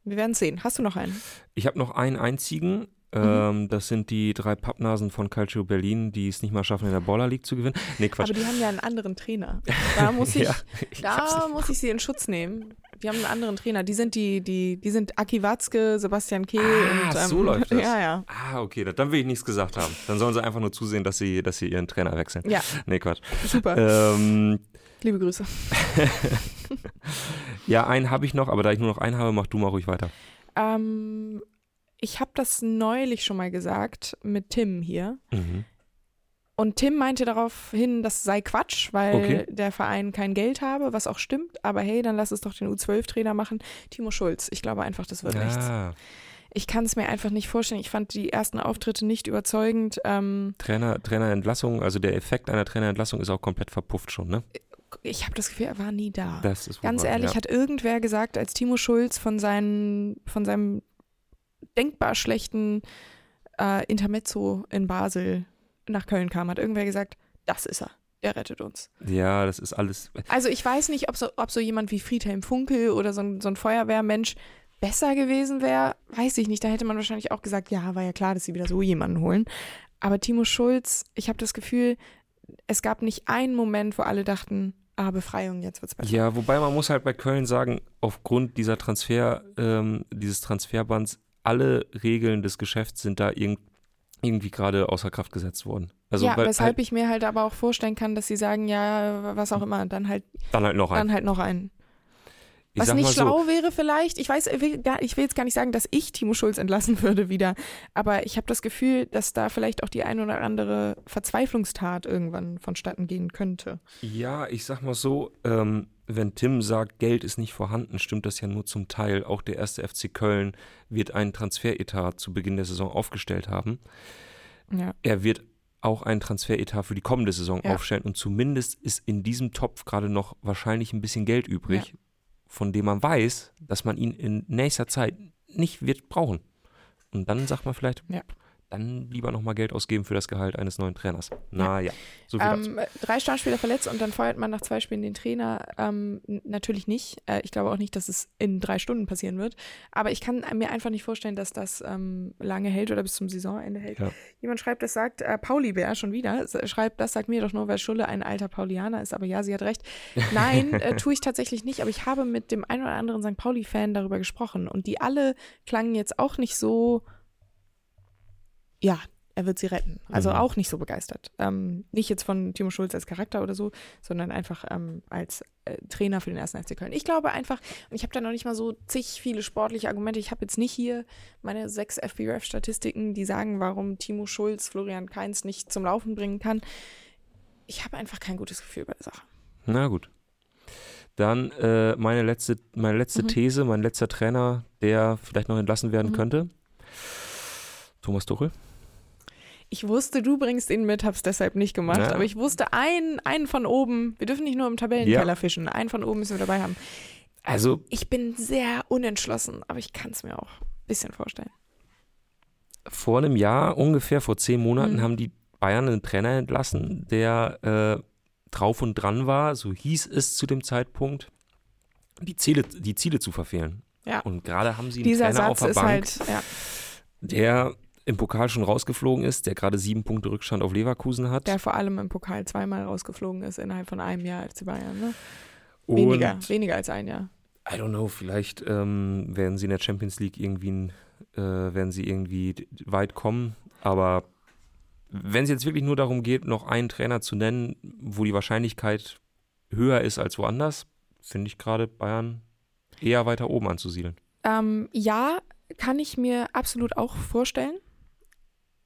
Wir werden es sehen. Hast du noch einen? Ich habe noch einen einzigen. Ähm, das sind die drei Pappnasen von Calcio Berlin, die es nicht mal schaffen, in der Baller League zu gewinnen. Nee, Quatsch. Aber die haben ja einen anderen Trainer. (laughs) Da muss ich, Ja, (laughs) ich Da muss ich sie in Schutz nehmen. Die haben einen anderen Trainer. Die sind die, die, die sind Aki Watzke, Sebastian Kehl Ah, und ähm, so läuft (laughs) das. Ja, ja. Ah, okay, da- dann will ich nichts gesagt haben. Dann sollen sie einfach nur zusehen, dass sie, dass sie ihren Trainer wechseln. Ja, Nee, Quatsch. super. Ähm, Liebe Grüße. ja, einen habe ich noch, aber da ich nur noch einen habe, mach du mal ruhig weiter. Ähm, ich habe das neulich schon mal gesagt mit Tim hier. Mhm. Und Tim meinte darauf hin, das sei Quatsch, weil Okay. der Verein kein Geld habe, was auch stimmt. Aber hey, dann lass es doch den U12-Trainer machen. Timo Schulz. Ich glaube einfach, das wird nichts. Ah, Ich kann es mir einfach nicht vorstellen. Ich fand die ersten Auftritte nicht überzeugend. Ähm, Trainer, Trainerentlassung, also der Effekt einer Trainerentlassung ist auch komplett verpufft schon, ne? ich habe das Gefühl, er war nie da. Das ist wohl Ganz ehrlich, ja. hat irgendwer gesagt, als Timo Schulz von, seinen, von seinem denkbar schlechten äh, Intermezzo in Basel nach Köln kam, hat irgendwer gesagt, das ist er, der rettet uns. Ja, das ist alles. Also ich weiß nicht, ob so, ob so jemand wie Friedhelm Funkel oder so ein, so ein Feuerwehrmensch besser gewesen wäre, weiß ich nicht. Da hätte man wahrscheinlich auch gesagt, ja, war ja klar, dass sie wieder so jemanden holen. Aber Timo Schulz, ich habe das Gefühl, es gab nicht einen Moment, wo alle dachten, ah, Befreiung, jetzt wird's besser. Ja, wobei man muss halt bei Köln sagen, aufgrund dieser Transfer, ähm, dieses Transferbands, alle Regeln des Geschäfts sind da irg irgendwie gerade außer Kraft gesetzt worden. Also ja, weil weshalb halt, ich mir halt aber auch vorstellen kann, dass sie sagen, ja, was auch immer, dann halt, dann halt noch ein. dann halt noch einen. Ich Was nicht mal so, schlau wäre vielleicht, ich weiß, ich will, gar, ich will jetzt gar nicht sagen, dass ich Timo Schulz entlassen würde wieder, aber ich habe das Gefühl, dass da vielleicht auch die ein oder andere Verzweiflungstat irgendwann vonstatten gehen könnte. Ja, ich sag mal so, ähm, wenn Tim sagt, Geld ist nicht vorhanden, stimmt das ja nur zum Teil. Auch der erste FC Köln wird einen Transferetat zu Beginn der Saison aufgestellt haben. Ja. Er wird auch einen Transferetat für die kommende Saison Ja. aufstellen und zumindest ist in diesem Topf gerade noch wahrscheinlich ein bisschen Geld übrig, von dem man weiß, dass man ihn in nächster Zeit nicht wird brauchen. Und dann sagt man vielleicht, Ja. Dann lieber nochmal Geld ausgeben für das Gehalt eines neuen Trainers. Naja, so viel dazu. Ähm, drei Startspieler verletzt und dann feuert man nach zwei Spielen den Trainer. Ähm, natürlich nicht. Äh, ich glaube auch nicht, dass es in drei Stunden passieren wird. Aber ich kann mir einfach nicht vorstellen, dass das ähm, lange hält oder bis zum Saisonende hält. Ja. Jemand schreibt, das sagt äh, Pauli Bär schon wieder. s- Schreibt, das sagt mir doch nur, weil Schulle ein alter Paulianer ist. Aber ja, sie hat recht. (laughs) Nein, äh, tue ich tatsächlich nicht. Aber ich habe mit dem einen oder anderen St. Pauli-Fan darüber gesprochen. Und die alle klangen jetzt auch nicht so, ja, er wird sie retten. Also Mhm. auch nicht so begeistert. Ähm, nicht jetzt von Timo Schulz als Charakter oder so, sondern einfach ähm, als äh, Trainer für den ersten FC Köln. Ich glaube einfach, und ich habe da noch nicht mal so zig viele sportliche Argumente. Ich habe jetzt nicht hier meine sechs FBref-Statistiken, die sagen, warum Timo Schulz Florian Kainz nicht zum Laufen bringen kann. Ich habe einfach kein gutes Gefühl bei der Sache. Na gut. Dann äh, meine letzte, meine letzte Mhm. These, mein letzter Trainer, der vielleicht noch entlassen werden Mhm. könnte. Thomas Tuchel. Ich wusste, du bringst ihn mit, hab's deshalb nicht gemacht. Ja. Aber ich wusste, einen, einen von oben, wir dürfen nicht nur im Tabellenkeller Ja. fischen, einen von oben müssen wir dabei haben. Also, Ich bin sehr unentschlossen, aber ich kann es mir auch ein bisschen vorstellen. vor einem Jahr, ungefähr vor zehn Monaten, Mhm. haben die Bayern einen Trainer entlassen, der äh, drauf und dran war, so hieß es zu dem Zeitpunkt, die Ziele, die Ziele zu verfehlen. Ja. Und gerade haben sie einen Dieser Trainer auf Satz der ist Bank, halt, ja. der im Pokal schon rausgeflogen ist, der gerade sieben Punkte Rückstand auf Leverkusen hat. der vor allem im Pokal zweimal rausgeflogen ist innerhalb von einem Jahr als die Bayern. Ne? und Weniger, weniger als ein Jahr. I don't know, vielleicht ähm, werden sie in der Champions League irgendwie, äh, werden sie irgendwie weit kommen. Aber wenn es jetzt wirklich nur darum geht, noch einen Trainer zu nennen, wo die Wahrscheinlichkeit höher ist als woanders, finde ich gerade Bayern eher weiter oben anzusiedeln. Ähm, ja, kann ich mir absolut auch vorstellen.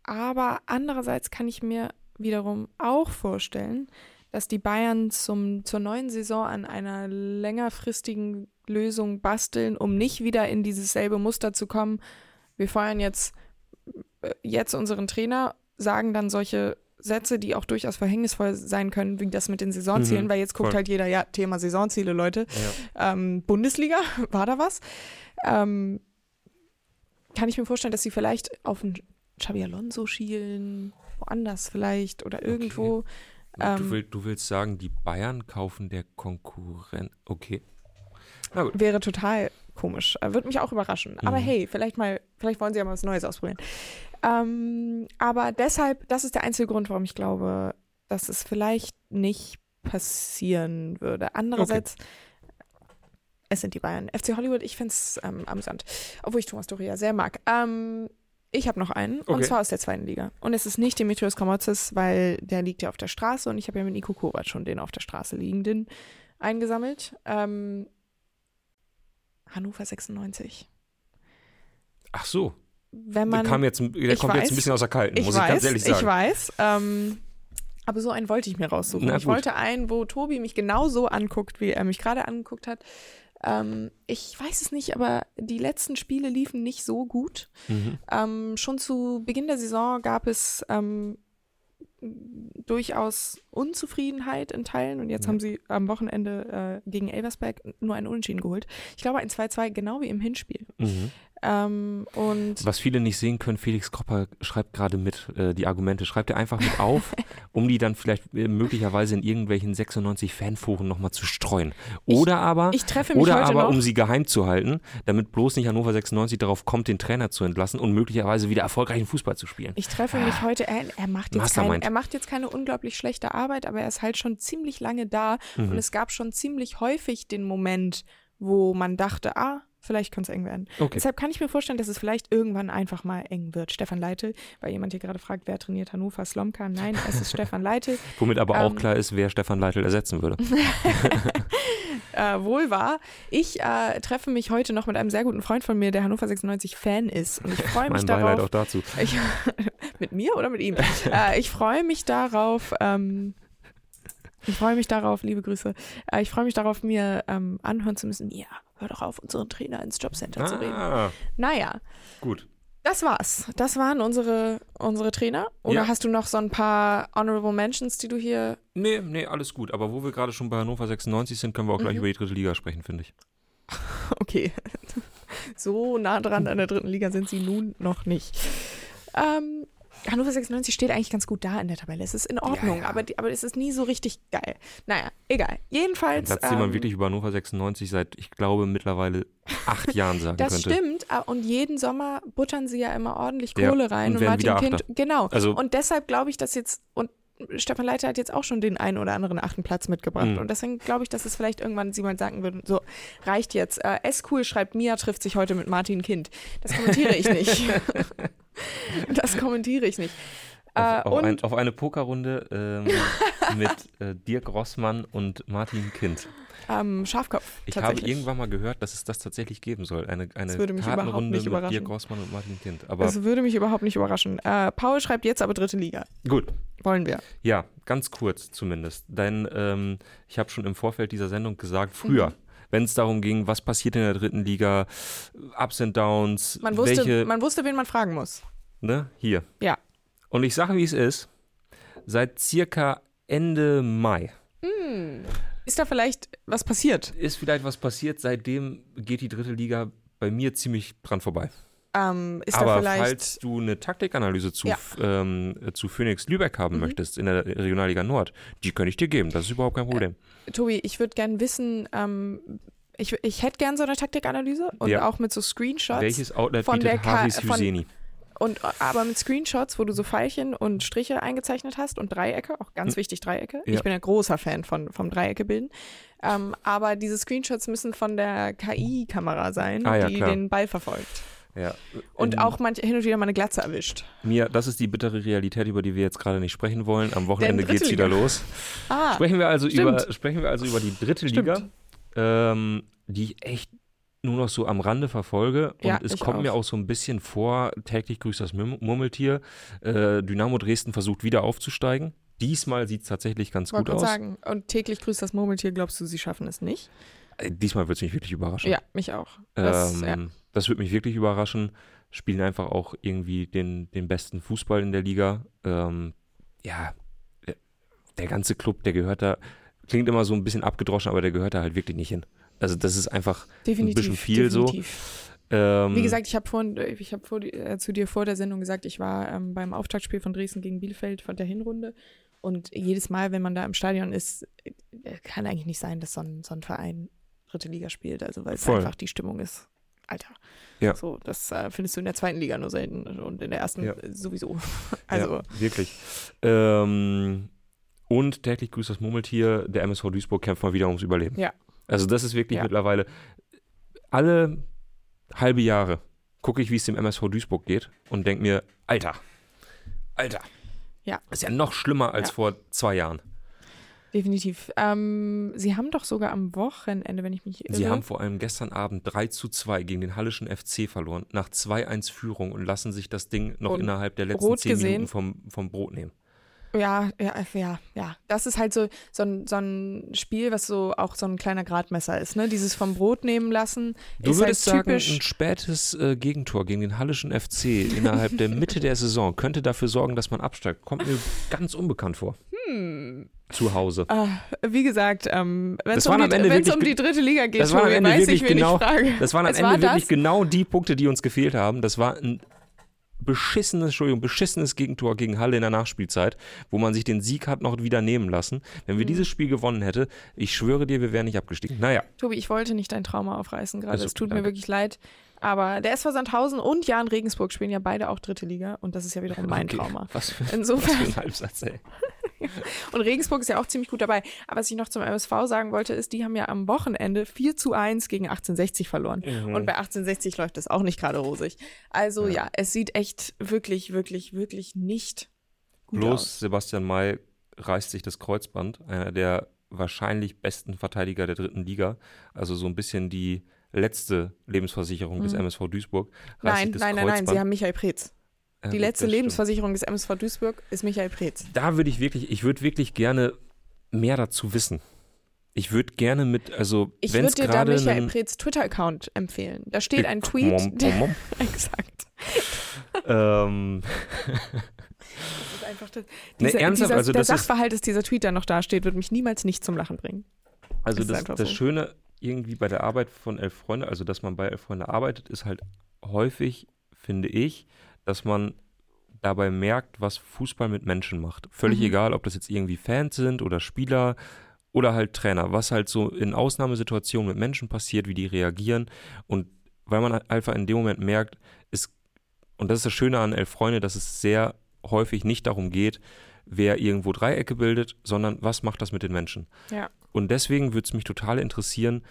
Aber andererseits kann ich mir wiederum auch vorstellen, dass die Bayern zum, zur neuen Saison an einer längerfristigen Lösung basteln, um nicht wieder in dieses selbe Muster zu kommen. Wir feuern jetzt, äh, jetzt unseren Trainer, sagen dann solche Sätze, die auch durchaus verhängnisvoll sein können, wie das mit den Saisonzielen, Mhm, weil jetzt guckt voll. halt jeder, ja, Thema Saisonziele, Leute. Ähm, Bundesliga, (laughs) war da was? Ähm, kann ich mir vorstellen, dass sie vielleicht auf einen Xabi Alonso schielen, woanders vielleicht oder irgendwo. du, Ähm, will, du willst sagen, die Bayern kaufen der Konkurrent. Okay. Na gut. Wäre total komisch. Äh, Würde mich auch überraschen. Aber Mhm. hey, vielleicht mal, vielleicht wollen sie ja mal was Neues ausprobieren. Ähm, aber deshalb, das ist der einzige Grund, warum ich glaube, dass es vielleicht nicht passieren würde. Andererseits, es sind die Bayern. FC Hollywood, ich finde es ähm, amüsant. Obwohl ich Thomas Doria sehr mag. Ähm, ich habe noch einen, und Okay. zwar aus der zweiten Liga. Und es ist nicht Dimitrios Komotzis, weil der liegt ja auf der Straße und ich habe ja mit Nico Kovac schon den auf der Straße liegenden eingesammelt. Ähm, Hannover 96. Ach so, Wenn der, man, kam jetzt, der ich kommt jetzt weiß, ein bisschen aus der Kalten, ich muss weiß, ich ganz ehrlich sagen. ich weiß. Ähm, aber so einen wollte ich mir raussuchen. Ich wollte einen, wo Tobi mich genau so anguckt, wie er mich gerade angeguckt hat. Ähm, ich weiß es nicht, aber die letzten Spiele liefen nicht so gut. Mhm. Ähm, schon zu Beginn der Saison gab es ähm, durchaus Unzufriedenheit in Teilen und jetzt Ja. haben sie am Wochenende äh, gegen Elversberg nur einen Unentschieden geholt. Ich glaube ein 2-2, genau wie im Hinspiel. Mhm. Ähm, und Was viele nicht sehen können, Felix Kropper schreibt gerade mit äh, die Argumente, schreibt er einfach mit auf, (laughs) um die dann vielleicht äh, möglicherweise in irgendwelchen 96 Fanforen nochmal zu streuen. Oder aber, ich treffe mich oder aber noch. um sie geheim zu halten, damit bloß nicht Hannover 96 darauf kommt, den Trainer zu entlassen und möglicherweise wieder erfolgreichen Fußball zu spielen. Ich treffe mich heute, er, er, macht jetzt kein, er macht jetzt keine unglaublich schlechte Arbeit, aber er ist halt schon ziemlich lange da und Mhm. es gab schon ziemlich häufig den Moment, wo man dachte, ah, vielleicht könnte es eng werden. Okay. Deshalb kann ich mir vorstellen, dass es vielleicht irgendwann einfach mal eng wird. Stefan Leitl, weil jemand hier gerade fragt, wer trainiert Hannover Slomka? Nein, es ist Stefan Leitl. (laughs) Womit aber auch Ähm, klar ist, wer Stefan Leitl ersetzen würde. (laughs) äh, wohl wahr. Ich äh, treffe mich heute noch mit einem sehr guten Freund von mir, der Hannover 96 Fan ist. Und ich (laughs) freue mich Mein Beileid darauf. auch dazu. Ich, mit mir oder mit ihm? äh, ich freue mich darauf. Ähm, ich freue mich darauf, liebe Grüße. Äh, ich freue mich darauf, mir ähm, anhören zu müssen. Ja, hör doch auf, unseren Trainer ins Jobcenter zu reden. Ah, Naja, gut. das war's. Das waren unsere, unsere Trainer. Oder Ja. hast du noch so ein paar Honorable Mentions, die du hier. Nee, nee, alles gut. Aber wo wir gerade schon bei Hannover 96 sind, können wir auch gleich Mhm. über die dritte Liga sprechen, finde ich. (laughs) Okay. so nah dran an der dritten Liga sind sie nun noch nicht. Ähm, Hannover 96 steht eigentlich ganz gut da in der Tabelle. Es ist in Ordnung, ja. Aber, die, aber es ist nie so richtig geil. Naja, egal. Jedenfalls. Satz, den man ähm, wirklich über Hannover 96 seit, ich glaube, mittlerweile acht Jahren sagen (laughs) Das könnte. stimmt, ah, und jeden Sommer buttern sie ja immer ordentlich Ja, Kohle rein und und, Martin Kind, Achter. genau. Also- und deshalb glaube ich, dass jetzt, und Stefan Leiter hat jetzt auch schon den einen oder anderen achten Platz mitgebracht. Mhm. Und deswegen glaube ich, dass es vielleicht irgendwann jemand sagen würde, so, reicht jetzt. Äh, S-Cool schreibt, Mia trifft sich heute mit Martin Kind. Das kommentiere ich nicht. (laughs) das kommentiere ich nicht. Äh, Auf, auf, und ein, auf eine Pokerrunde ähm, (laughs) mit äh, Dirk Rossmann und Martin Kind. ähm, Schafkopf. Ich habe irgendwann mal gehört, dass es das tatsächlich geben soll. Eine, eine Kartenrunde mit. Dirk Rossmann und Martin Kind. Aber Das würde mich überhaupt nicht überraschen. Äh, Paul schreibt jetzt aber dritte Liga. gut, Wollen wir. ja, ganz kurz zumindest. Denn ähm, ich habe schon im Vorfeld dieser Sendung gesagt, früher, Mhm. wenn es darum ging, was passiert in der dritten Liga, Ups and Downs, Man wusste, welche, man wusste, wen man fragen muss. ne, hier. Ja. Und ich sage, wie es ist, seit circa Ende Mai Ist da vielleicht was passiert? ist vielleicht was passiert. Seitdem geht die dritte Liga bei mir ziemlich dran vorbei. Ähm, Aber falls du eine Taktikanalyse zu, Ja. Ähm, zu Phoenix Lübeck haben Mhm. möchtest in der Regionalliga Nord, die kann ich dir geben. Das ist überhaupt kein Problem. Tobi, ich würde gern wissen, ähm, ich, ich hätte gern so eine Taktikanalyse und Ja. auch mit so Screenshots. Welches Outlet von der bietet Ka- Haris Hüseni? Und, aber mit Screenshots, wo du so Pfeilchen und Striche eingezeichnet hast und Dreiecke, auch ganz wichtig Dreiecke. Hm. Ja. Ich bin ein großer Fan von, vom Dreiecke bilden. Ähm, aber diese Screenshots müssen von der KI-Kamera sein, Ah ja, die klar. den Ball verfolgt. Ja. Und Ähm, auch manch, hin und wieder mal eine Glatze erwischt. Mir, das ist die bittere Realität, über die wir jetzt gerade nicht sprechen wollen. Am Wochenende dritte geht's wieder los. Ah, Sprechen wir also stimmt. über sprechen wir also über die dritte Stimmt. Liga, ähm, die ich echt nur noch so am Rande verfolge. Und Ja, es kommt mir auch. auch so ein bisschen vor, täglich grüßt das Murm- Murmeltier. Äh, Dynamo Dresden versucht wieder aufzusteigen. Diesmal sieht es tatsächlich ganz wollte gut aus. sagen. Und täglich grüßt das Murmeltier, glaubst du, sie schaffen es nicht? Äh, Diesmal wird es mich wirklich überraschen. Ja, mich auch. Das, ähm, ja. Das wird mich wirklich überraschen. Spielen einfach auch irgendwie den, den besten Fußball in der Liga. Ähm, ja, der, ganze Club, der gehört da, klingt immer so ein bisschen abgedroschen, aber der gehört da halt wirklich nicht hin. Also das ist einfach, Definitiv. bisschen viel so. definitiv. ähm, Wie gesagt, ich habe vorhin, ich habe vor, äh, zu dir vor der Sendung gesagt, ich war ähm, beim Auftaktspiel von Dresden gegen Bielefeld von der Hinrunde. Und jedes Mal, wenn man da im Stadion ist, äh, kann eigentlich nicht sein, dass so ein, so ein Verein dritte Liga spielt. Also weil es einfach die Stimmung ist. Alter. Ja. So, das äh, findest du in der zweiten Liga nur selten und in der ersten Ja. sowieso. (laughs) Also, ja, wirklich. Ähm, und täglich grüßt das Murmeltier, der MSV Duisburg kämpft mal wieder ums Überleben. Ja. Also das ist wirklich Ja. mittlerweile alle halbe Jahre gucke ich, wie es dem MSV Duisburg geht und denke mir, Alter, Alter. Ja. Ist ja noch schlimmer als vor zwei Jahren. Definitiv. Ähm, sie haben doch sogar am Wochenende, wenn ich mich irre. Sie haben vor allem gestern Abend 3 zu 2 gegen den Hallischen FC verloren, nach 2-1 Führung und lassen sich das Ding noch Und innerhalb der letzten rot 10 Minuten vom, vom Brot nehmen. Ja, ja, ja, ja. Das ist halt so, so, ein, so ein Spiel, was so auch so ein kleiner Gradmesser ist, ne? Dieses vom Brot nehmen lassen Du ist würdest halt sagen, ein spätes äh, Gegentor gegen den Hallischen FC innerhalb der Mitte der Saison könnte dafür sorgen, dass man absteigt. Kommt mir ganz unbekannt vor. Hm. Zu Hause. Ah, wie gesagt, ähm, wenn es um, um die dritte Liga geht, das waren am Ende weiß wirklich genau-. Das waren am Es Ende war wirklich das? genau die Punkte, die uns gefehlt haben. Das war ein beschissenes, Entschuldigung, beschissenes Gegentor gegen Halle in der Nachspielzeit, wo man sich den Sieg hat noch wieder nehmen lassen. Wenn Mhm. wir dieses Spiel gewonnen hätte, ich schwöre dir, wir wären nicht abgestiegen. Naja, Tobi, ich wollte nicht dein Trauma aufreißen gerade. Also, es tut mir danke. wirklich leid. Aber der SV Sandhausen und Jan Regensburg spielen ja beide auch dritte Liga und das ist ja wiederum (laughs) mein Okay. Trauma. was für, was für Insofern. ein Halbsatz, ey. (laughs) Und Regensburg ist ja auch ziemlich gut dabei. Aber was ich noch zum MSV sagen wollte, ist, die haben ja am Wochenende 4 zu 1 gegen 1860 verloren. Mhm. Und bei 1860 läuft es auch nicht gerade rosig. Also ja. es sieht echt wirklich, wirklich, wirklich nicht gut Bloß aus. Sebastian May reißt sich das Kreuzband, einer der wahrscheinlich besten Verteidiger der dritten Liga. Also so ein bisschen die letzte Lebensversicherung des Mhm. MSV Duisburg. Nein, das nein, nein, nein, sie haben Michael Preetz. Ja, Die gut, letzte. Lebensversicherung des MSV Duisburg ist Michael Preetz. Da würde ich wirklich, ich würde wirklich gerne mehr dazu wissen. Ich würde gerne mit, also Ich würde dir da Michael Preetz Twitter-Account empfehlen. Da steht ein Tweet. Mom, der, mom, mom. exakt. ähm, Das ist einfach das, Nee, dieser, ernsthaft, dieser, also der das ist- Sachverhalt, dass dieser Tweet da noch da steht, wird mich niemals nicht zum Lachen bringen. Also Das ist das, das so. Schöne irgendwie bei der Arbeit von Elf Freunde, also dass man bei Elf Freunde arbeitet, ist halt häufig, finde ich, dass man dabei merkt, was Fußball mit Menschen macht. Völlig Mhm. egal, ob das jetzt irgendwie Fans sind oder Spieler oder halt Trainer, was halt so in Ausnahmesituationen mit Menschen passiert, wie die reagieren und weil man halt einfach in dem Moment merkt, ist, und das ist das Schöne an Elf Freunde, dass es sehr häufig nicht darum geht, wer irgendwo Dreiecke bildet, sondern was macht das mit den Menschen. Ja. Und deswegen würde es mich total interessieren,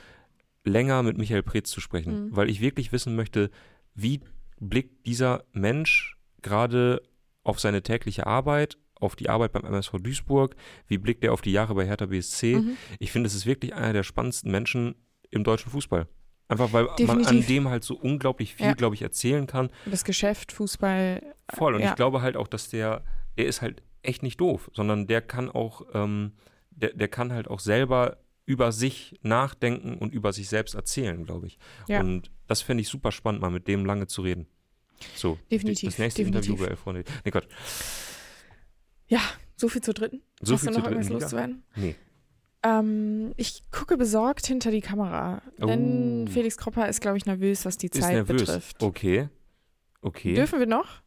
länger mit Michael Preetz zu sprechen, Mhm. weil ich wirklich wissen möchte, wie blickt dieser Mensch gerade auf seine tägliche Arbeit, auf die Arbeit beim MSV Duisburg, wie blickt er auf die Jahre bei Hertha BSC. Mhm. Ich finde, es ist wirklich einer der spannendsten Menschen im deutschen Fußball. Einfach weil man an Definitiv. dem halt so unglaublich viel, Ja. glaube ich, erzählen kann. Das Geschäft, Fußball. Voll. Und ja. ich glaube halt auch, dass der, der ist halt echt nicht doof, sondern der kann auch, ähm, der, der kann halt auch selber über sich nachdenken und über sich selbst erzählen, glaube ich. Ja. Und das fände ich super spannend, mal mit dem lange zu reden. So, Definitiv, das nächste definitiv. Interview bei Freunde. Nee, Gott. Ja, so viel zur dritten. So Hast viel du noch irgendwas loszuwerden? Nee. Ähm, ich gucke besorgt hinter die Kamera. Denn Oh. Felix Kropper ist, glaube ich, nervös, was die Ist Zeit nervös. betrifft. Okay. Okay. Dürfen wir noch?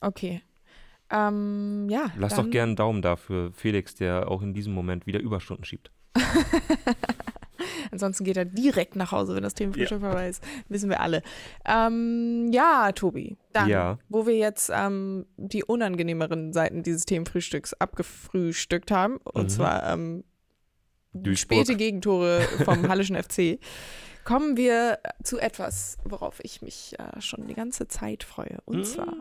Okay. Ähm, ja. Lass doch gerne einen Daumen da für Felix, der auch in diesem Moment wieder Überstunden schiebt. (laughs) Ansonsten geht er direkt nach Hause, wenn das Themenfrühstück vorbei ist. Wissen wir alle. Ähm, ja, Tobi. Dann, Ja. wo wir jetzt ähm, die unangenehmeren Seiten dieses Themenfrühstücks abgefrühstückt haben, und Mhm. zwar ähm, späte Gegentore vom (laughs) Hallischen FC, kommen wir zu etwas, worauf ich mich äh, schon die ganze Zeit freue. Und Mhm. zwar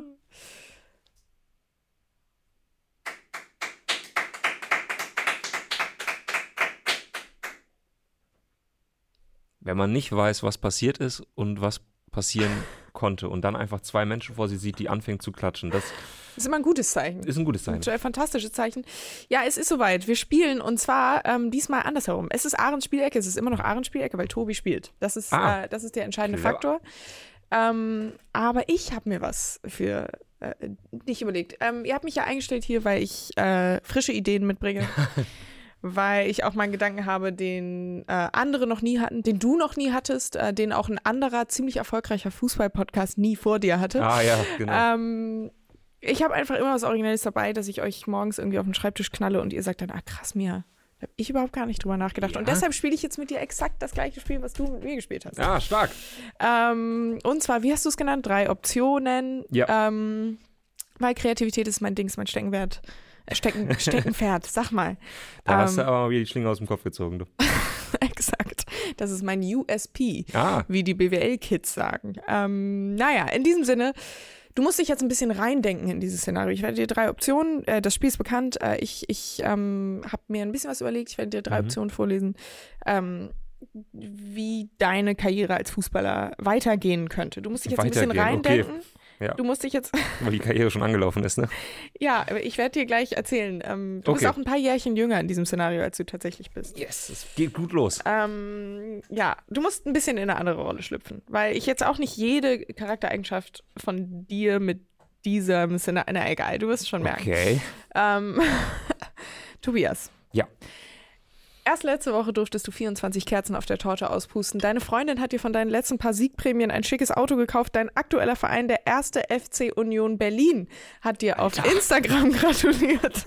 Wenn man nicht weiß, was passiert ist und was passieren (laughs) konnte und dann einfach zwei Menschen vor sich sieht, die anfangen zu klatschen, das ist immer ein gutes Zeichen. ist ein gutes Zeichen. Ein fantastisches Zeichen. Ja, es ist soweit. Wir spielen und zwar ähm, diesmal andersherum. Es ist Ahrens Spielecke, es ist immer noch Ahrens Spielecke, weil Tobi spielt. Das ist, Ah. äh, das ist der entscheidende Clever. Faktor. Ähm, aber ich habe mir was für äh, dich überlegt. Ähm, ihr habt mich ja eingestellt hier, weil ich äh, frische Ideen mitbringe. (laughs) weil ich auch mal einen Gedanken habe, den äh, andere noch nie hatten, den du noch nie hattest, äh, den auch ein anderer ziemlich erfolgreicher Fußball-Podcast nie vor dir hatte. Ah ja, genau. Ähm, ich habe einfach immer was Originelles dabei, dass ich euch morgens irgendwie auf den Schreibtisch knalle und ihr sagt dann, ah krass, Mia, da habe ich überhaupt gar nicht drüber nachgedacht. Und Ja. deshalb spiele ich jetzt mit dir exakt das gleiche Spiel, was du mit mir gespielt hast. ah, stark. Ähm, und zwar, wie hast du es genannt? Drei Optionen. Ja. Ähm, weil Kreativität ist mein Ding, ist mein Steckenwert. Äh, Stecken, Steckenpferd, sag mal. Da hast du Ähm, aber mal wieder die Schlinge aus dem Kopf gezogen, du. (laughs) Exakt. Das ist mein USP. Ah, wie die BWL-Kids sagen. Ähm, naja, in diesem Sinne, du musst dich jetzt ein bisschen reindenken in dieses Szenario. Ich werde dir drei Optionen, äh, das Spiel ist bekannt, äh, ich, ich ähm, habe mir ein bisschen was überlegt, ich werde dir drei Mhm. Optionen vorlesen, ähm, wie deine Karriere als Fußballer weitergehen könnte. Du musst dich jetzt ein bisschen Weitergehen, okay. Ja. Du musst dich jetzt, (laughs) weil die Karriere schon angelaufen ist, ne? ja, ich werde dir gleich erzählen. Ähm, du bist Okay. auch ein paar Jährchen jünger in diesem Szenario, als du tatsächlich bist. Yes, es geht gut los. Ähm, ja, du musst ein bisschen in eine andere Rolle schlüpfen, weil ich jetzt auch nicht jede Charaktereigenschaft von dir mit diesem Sinne, na egal, du wirst schon merken. Okay. Ähm, (laughs) Tobias. Ja. Erst letzte Woche durftest du 24 Kerzen auf der Torte auspusten. Deine Freundin hat dir von deinen letzten paar Siegprämien ein schickes Auto gekauft. Dein aktueller Verein, der erste FC Union Berlin, hat dir auf Instagram (laughs) gratuliert.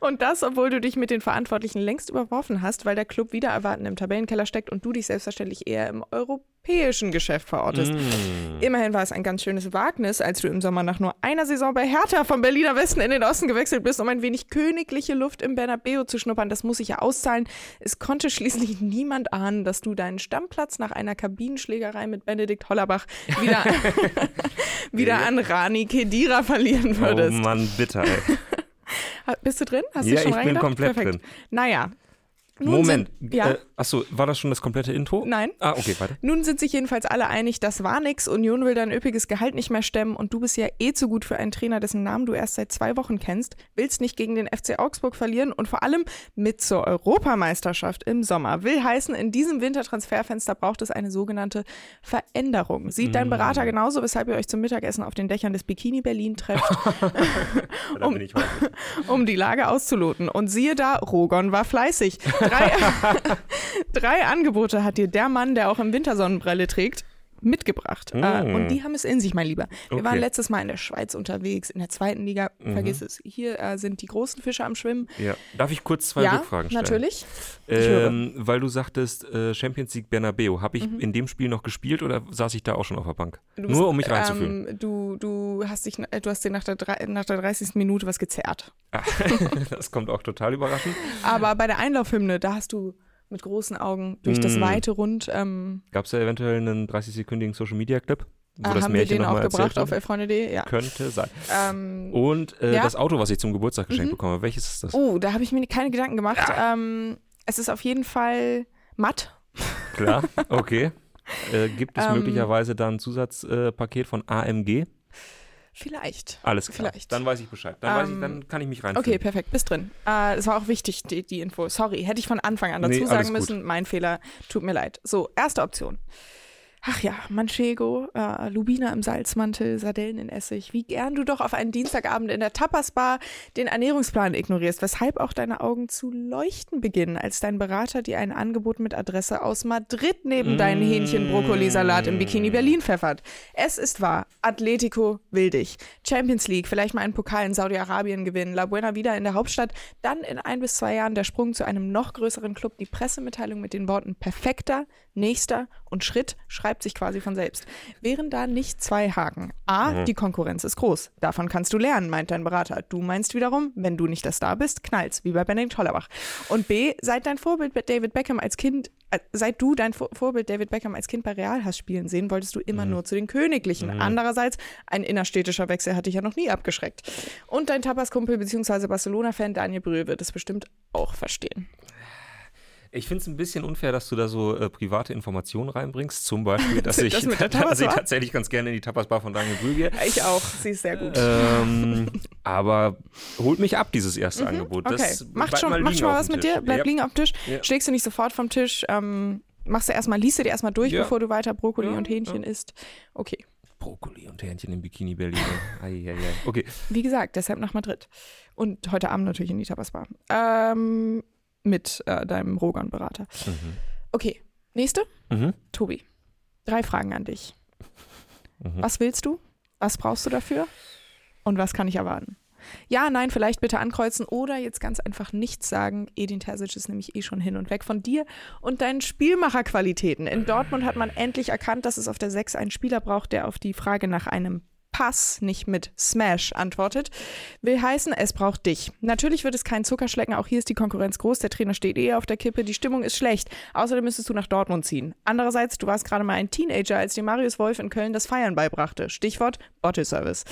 Und das, obwohl du dich mit den Verantwortlichen längst überworfen hast, weil der Club wieder erwarten im Tabellenkeller steckt und du dich selbstverständlich eher im europäischen Geschäft verortest. Mm. Immerhin war es ein ganz schönes Wagnis, als du im Sommer nach nur einer Saison bei Hertha vom Berliner Westen in den Osten gewechselt bist, um ein wenig königliche Luft im Bernabeu zu schnuppern. Das muss sich ja auszahlen. Es konnte schließlich (laughs) niemand ahnen, dass du deinen Stammplatz nach einer Kabinenschlägerei mit Benedikt Hollerbach wieder, (laughs) wieder an Rani Kedira verlieren Oh würdest. Mann, bitter, ey. (laughs) Bist du drin? Hast du ja, dich schon ich bin komplett Perfekt. drin. Naja. Nun Moment. Sind, ja, Äh, achso, war das schon das komplette Intro? nein. Ah, okay, weiter. Nun sind sich jedenfalls alle einig, das war nix. Union will dein üppiges Gehalt nicht mehr stemmen und du bist ja eh zu gut für einen Trainer, dessen Namen du erst seit zwei Wochen kennst, willst nicht gegen den FC Augsburg verlieren und vor allem mit zur Europameisterschaft im Sommer. Will heißen, in diesem Wintertransferfenster braucht es eine sogenannte Veränderung. Sieht dein Berater genauso, weshalb ihr euch zum Mittagessen auf den Dächern des Bikini Berlin trefft, (laughs) Da Um- bin ich heute. (laughs) um die Lage auszuloten. Und siehe da, Rogon war fleißig. (laughs) Drei, (laughs) drei Angebote hat dir der Mann, der auch im Winter Sonnenbrille trägt, mitgebracht. Mm. Äh, und die haben es in sich, mein Lieber. Wir Okay. waren letztes Mal in der Schweiz unterwegs, in der zweiten Liga. Vergiss es. Hier äh, sind die großen Fische am Schwimmen. Ja. Darf ich kurz zwei ja, Rückfragen stellen? natürlich. Ähm, weil du sagtest, äh, Champions League Bernabeu. Habe ich Mhm. in dem Spiel noch gespielt oder saß ich da auch schon auf der Bank? Nur um mich reinzufühlen. Ähm, du, du, hast dich, äh, du hast dir nach der, nach der 30. Minute was gezerrt. Ah, (laughs) das kommt auch total überraschend. Aber bei der Einlaufhymne, da hast du mit großen Augen durch das Mm. weite Rund ähm, Gab es da eventuell einen 30-sekündigen Social-Media-Clip, wo äh, das haben wir Märchen den auch nochmal gebracht auf elfreunde.de. Ja. Könnte sein. Ähm, Und äh, Ja. das Auto, was ich zum Geburtstag geschenkt Mhm. bekomme, welches ist das? Oh, da habe ich mir keine Gedanken gemacht. Ähm, es ist auf jeden Fall matt. Klar, okay. (laughs) Äh, gibt es Ähm, möglicherweise dann ein Zusatzpaket äh, von AMG? Vielleicht. Alles klar. Vielleicht. Dann weiß ich Bescheid. Dann, weiß ich, Ähm, dann kann ich mich Okay, reinfühlen. perfekt, bist drin. Äh, das war auch wichtig, die, die Info. Sorry, hätte ich von Anfang an dazu Nee, sagen gut. müssen. Mein Fehler, tut mir leid. So, erste Option. Ach ja, Manchego, äh, Lubina im Salzmantel, Sardellen in Essig. Wie gern du doch auf einen Dienstagabend in der Tapas-Bar den Ernährungsplan ignorierst, weshalb auch deine Augen zu leuchten beginnen, als dein Berater dir ein Angebot mit Adresse aus Madrid neben deinen Hähnchen-Brokkolisalat im Bikini Berlin pfeffert. Es ist wahr, Atletico will dich. Champions League, vielleicht mal einen Pokal in Saudi-Arabien gewinnen, La Buena wieder in der Hauptstadt, dann in ein bis zwei Jahren der Sprung zu einem noch größeren Club, die Pressemitteilung mit den Worten perfekter, nächster und Schritt schreibt sich quasi von selbst. Wären da nicht zwei Haken? A, die Konkurrenz ist groß. Davon kannst du lernen, meint dein Berater. Du meinst wiederum, wenn du nicht der Star bist, knallt's, wie bei Benedikt Hollerbach. Und B, seit dein Vorbild David Beckham als Kind, äh, seit du dein Vor Vorbild David Beckham als Kind bei Real hast spielen sehen, wolltest du immer nur zu den Königlichen. Andererseits, ein innerstädtischer Wechsel hat dich ja noch nie abgeschreckt. Und dein Tapas-Kumpel bzw. Barcelona-Fan Daniel Brühl wird es bestimmt auch verstehen. Ich finde es ein bisschen unfair, dass du da so äh, private Informationen reinbringst. Zum Beispiel, (laughs) dass ich, Das mit der (laughs) dass ich tatsächlich ganz gerne in die Tapas-Bar von Daniel Brühl gehe. Ich auch, sie ist sehr gut. Ähm, (laughs) aber holt mich ab, dieses erste Angebot. Okay, Das macht schon, mal macht schon mal was mit dir, bleib Ja. liegen auf dem Tisch, Ja. schlägst du nicht sofort vom Tisch, ähm, machst du erstmal, liest du dir erstmal durch, Ja. bevor du weiter Brokkoli und Hähnchen isst. Okay. Brokkoli und Hähnchen im Bikini Berlin. Eieiei. Okay. Wie gesagt, deshalb nach Madrid. Und heute Abend natürlich in die Tapas-Bar. Ähm, mit äh, deinem Rogan-Berater. Okay, nächste. Mhm. Tobi, drei Fragen an dich. Mhm. Was willst du? Was brauchst du dafür? Und was kann ich erwarten? Ja, nein, vielleicht bitte ankreuzen oder jetzt ganz einfach nichts sagen. Edin Terzic ist nämlich eh schon hin und weg von dir und deinen Spielmacherqualitäten. In Dortmund hat man endlich erkannt, dass es auf der 6 einen Spieler braucht, der auf die Frage nach einem Pass nicht mit Smash antwortet. Will heißen, es braucht dich. Natürlich wird es kein Zuckerschlecken, auch hier ist die Konkurrenz groß, der Trainer steht eh auf der Kippe, die Stimmung ist schlecht. Außerdem müsstest du nach Dortmund ziehen. Andererseits, du warst gerade mal ein Teenager, als dir Marius Wolf in Köln das Feiern beibrachte. Stichwort Bottle Service.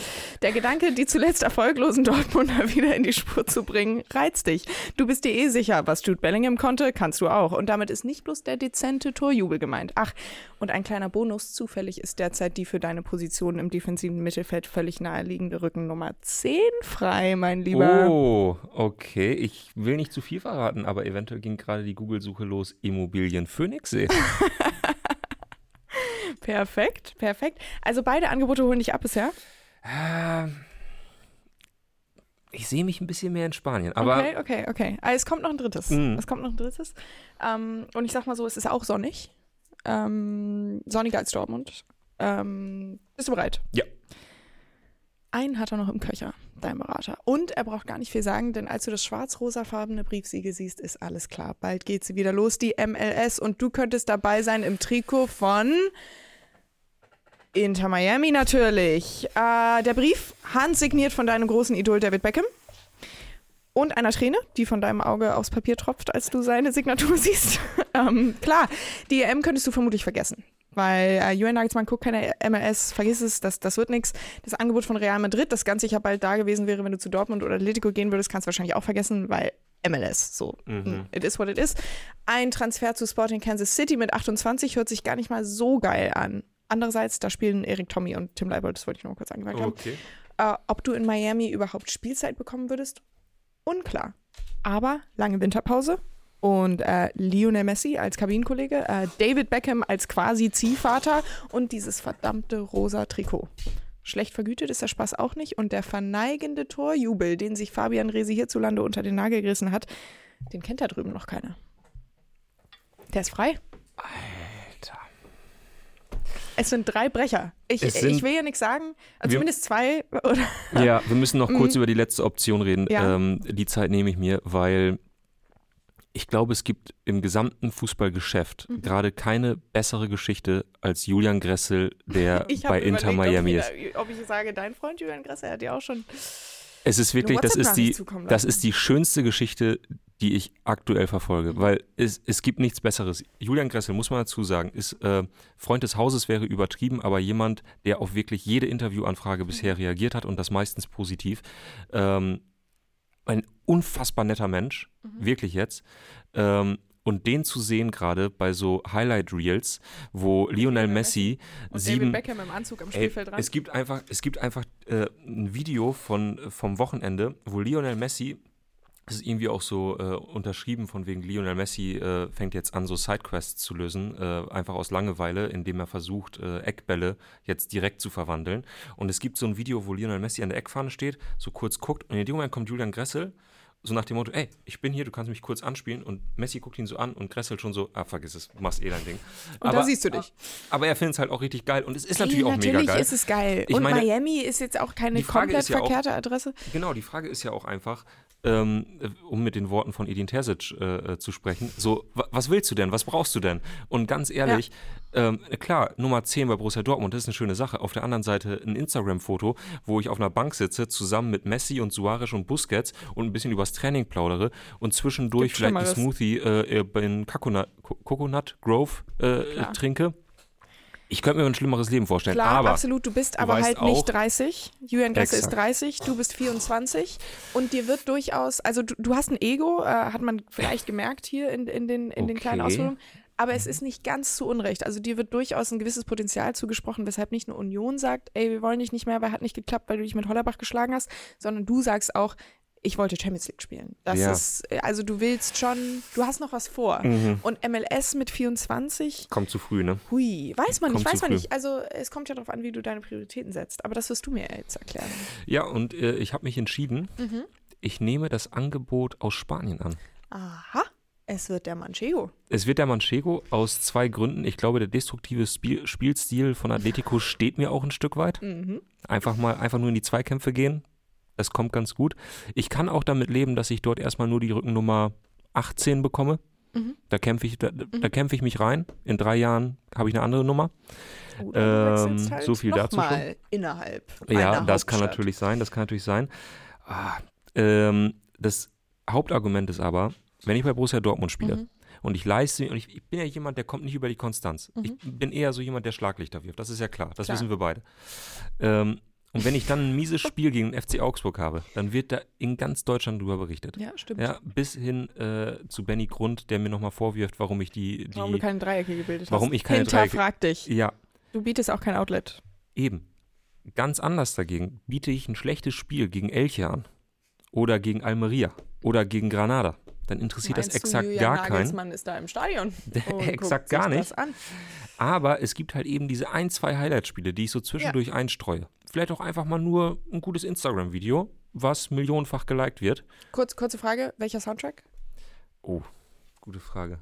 Der Gedanke, die zuletzt erfolglosen Dortmunder (laughs) wieder in die Spur zu bringen, reizt dich. Du bist dir eh sicher, was Jude Bellingham konnte, kannst du auch. Und damit ist nicht bloß der dezente Torjubel gemeint. Ach, und ein kleiner Bonus, zufällig ist derzeit die für deine Position im defensiven Mittelfeld völlig naheliegende Rückennummer 10 frei, mein Lieber. Oh, okay. Ich will nicht zu viel verraten, aber eventuell ging gerade die Google-Suche los. Immobilien Phoenixsee. (laughs) Perfekt, perfekt. Also beide Angebote holen dich ab bisher. Ähm, ich sehe mich ein bisschen mehr in Spanien, aber okay, okay, okay. Also es kommt noch ein drittes. Mhm. Es kommt noch ein drittes. Ähm, und ich sag mal so, es ist auch sonnig. Ähm, sonniger als Dortmund. Ähm, bist du bereit? Ja. Einen hat er noch im Köcher, dein Berater. Und er braucht gar nicht viel sagen, denn als du das schwarz-rosafarbene Briefsiegel siehst, ist alles klar. Bald geht sie wieder los, die MLS. Und du könntest dabei sein im Trikot von Inter Miami natürlich. Äh, der Brief, handsigniert von deinem großen Idol David Beckham. Und einer Träne, die von deinem Auge aufs Papier tropft, als du seine Signatur (laughs) siehst. ähm, klar, die EM könntest du vermutlich vergessen. Weil äh, Julian Nagelsmann guckt keine MLS, vergiss es, das, das wird nichts. Das Angebot von Real Madrid, das ganz sicher bald da gewesen wäre, wenn du zu Dortmund oder Atletico gehen würdest, kannst du wahrscheinlich auch vergessen, weil MLS, so, Mhm. it is what it is. Ein Transfer zu Sporting Kansas City mit 28 hört sich gar nicht mal so geil an. Andererseits, da spielen Erik Tommy und Tim Leibold, das wollte ich noch mal kurz angemerkt haben. okay. Äh, ob du in Miami überhaupt Spielzeit bekommen würdest, unklar. Aber lange Winterpause und äh, Lionel Messi als Kabinenkollege, äh, David Beckham als quasi Ziehvater und dieses verdammte rosa Trikot. Schlecht vergütet ist der Spaß auch nicht und der verneigende Torjubel, den sich Fabian Rehse hierzulande unter den Nagel gerissen hat, den kennt da drüben noch keiner. Der ist frei. Alter. Es sind drei Brecher. Ich, ich will ja nichts sagen, also zumindest zwei. Oder? Ja, wir müssen noch kurz über die letzte Option reden. Mhm. Ja. Ähm, die Zeit nehme ich mir, weil ich glaube, es gibt im gesamten Fußballgeschäft Mhm. gerade keine bessere Geschichte als Julian Gressel, der (laughs) bei Inter Miami ist. ob ich sage, dein Freund Julian Grasser hat ja auch schon. Es ist wirklich, das ist die, das ist die schönste Geschichte, die ich aktuell verfolge, Mhm. weil es, es gibt nichts Besseres. Julian Gressel, muss man dazu sagen, ist äh, Freund des Hauses, wäre übertrieben, aber jemand, der auf wirklich jede Interviewanfrage Mhm. bisher reagiert hat und das meistens positiv. Ähm, ein unfassbar netter Mensch, Mhm. wirklich jetzt. Ähm, und den zu sehen gerade bei so Highlight Reels, wo Lionel Messi Und sieben, David Beckham im Anzug am Spielfeld dran. es gibt einfach, es gibt einfach äh, ein Video von, vom Wochenende, wo Lionel Messi es ist irgendwie auch so äh, unterschrieben von wegen Lionel Messi äh, fängt jetzt an, so Sidequests zu lösen, äh, einfach aus Langeweile, indem er versucht, äh, Eckbälle jetzt direkt zu verwandeln. Und es gibt so ein Video, wo Lionel Messi an der Eckfahne steht, so kurz guckt und in dem Moment kommt Julian Gressel so nach dem Motto, ey, ich bin hier, du kannst mich kurz anspielen und Messi guckt ihn so an und Gressel schon so, ah, vergiss es, du machst eh dein Ding. Und aber, da siehst du dich. Aber er findet es halt auch richtig geil und es ist Ey, natürlich auch mega geil. ist es geil. Ich und meine, Miami ist jetzt auch keine komplett ja auch- verkehrte Adresse. Genau, die Frage ist ja auch einfach, ähm, um mit den Worten von Edin Terzic äh, äh, zu sprechen, so, wa was willst du denn, was brauchst du denn? Und ganz ehrlich, ähm, klar, Nummer 10 bei Borussia Dortmund, das ist eine schöne Sache. Auf der anderen Seite ein Instagram-Foto, wo ich auf einer Bank sitze, zusammen mit Messi und Suarez und Busquets und ein bisschen übers Training plaudere und zwischendurch Gibt vielleicht ein Schlimmeres. Smoothie äh, äh, in Coconut, Co- Coconut Grove äh, trinke. Ich könnte mir ein schlimmeres Leben vorstellen, Klar, aber absolut. Du bist du aber halt nicht 30. Julian Gressel ist Exakt. 30, du bist 24. Und dir wird durchaus, also du, du hast ein Ego, äh, hat man vielleicht gemerkt hier in, in, den, in den kleinen Okay. Ausführungen. Aber es ist nicht ganz zu Unrecht. Also dir wird durchaus ein gewisses Potenzial zugesprochen, weshalb nicht nur Union sagt, ey, wir wollen dich nicht mehr, weil hat nicht geklappt, weil du dich mit Hollerbach geschlagen hast, sondern du sagst auch, ich wollte Champions League spielen. Das Ja. ist, also du willst schon, du hast noch was vor. Mhm. Und MLS mit 24, kommt zu früh, ne? Hui, weiß man nicht, Kommt weiß zu man früh. nicht. Also es kommt ja darauf an, wie du deine Prioritäten setzt. Aber das wirst du mir jetzt erklären. Ja, und äh, ich habe mich entschieden, Mhm. ich nehme das Angebot aus Spanien an. Aha, es wird der Manchego. Es wird der Manchego aus zwei Gründen. Ich glaube, der destruktive Spiel Spielstil von Atletico steht mir auch ein Stück weit. Mhm. Einfach mal, einfach nur in die Zweikämpfe gehen. Das kommt ganz gut. Ich kann auch damit leben, dass ich dort erstmal nur die Rückennummer 18 bekomme. Mhm. Da kämpfe ich, da, da kämpfe ich mich rein. In drei Jahren habe ich eine andere Nummer. Oder du Ähm, halt so viel dazu mal innerhalb. Ja, das kann Hauptstadt. natürlich sein, das kann natürlich sein. Ah, ähm, das Hauptargument ist aber, wenn ich bei Borussia Dortmund spiele Mhm. und ich leiste, und ich, ich bin ja jemand, der kommt nicht über die Konstanz. Mhm. Ich bin eher so jemand, der Schlaglichter wirft. Das ist ja klar, das Klar. wissen wir beide. Ähm, und wenn ich dann ein mieses Spiel gegen den FC Augsburg habe, dann wird da in ganz Deutschland drüber berichtet. Ja, stimmt. Ja, bis hin äh, zu Benny Grund, der mir nochmal vorwirft, warum ich die, Warum du die keine Dreiecke gebildet Warum hast. ich keine Hinter Dreiecke- dich. ja, Du bietest auch kein Outlet. Eben. Ganz anders dagegen biete ich ein schlechtes Spiel gegen Elche an. Oder gegen Almeria. Oder gegen Granada. Dann interessiert das Meinst du, exakt Julian gar keinen. Nagelsmann ist da im Stadion. (laughs) Exakt gar nicht. Das. Aber es gibt halt eben diese ein, zwei Highlight-Spiele, die ich so zwischendurch einstreue. Vielleicht auch einfach mal nur ein gutes Instagram-Video, was millionenfach geliked wird. Kurz, kurze Frage, welcher Soundtrack? Oh, gute Frage.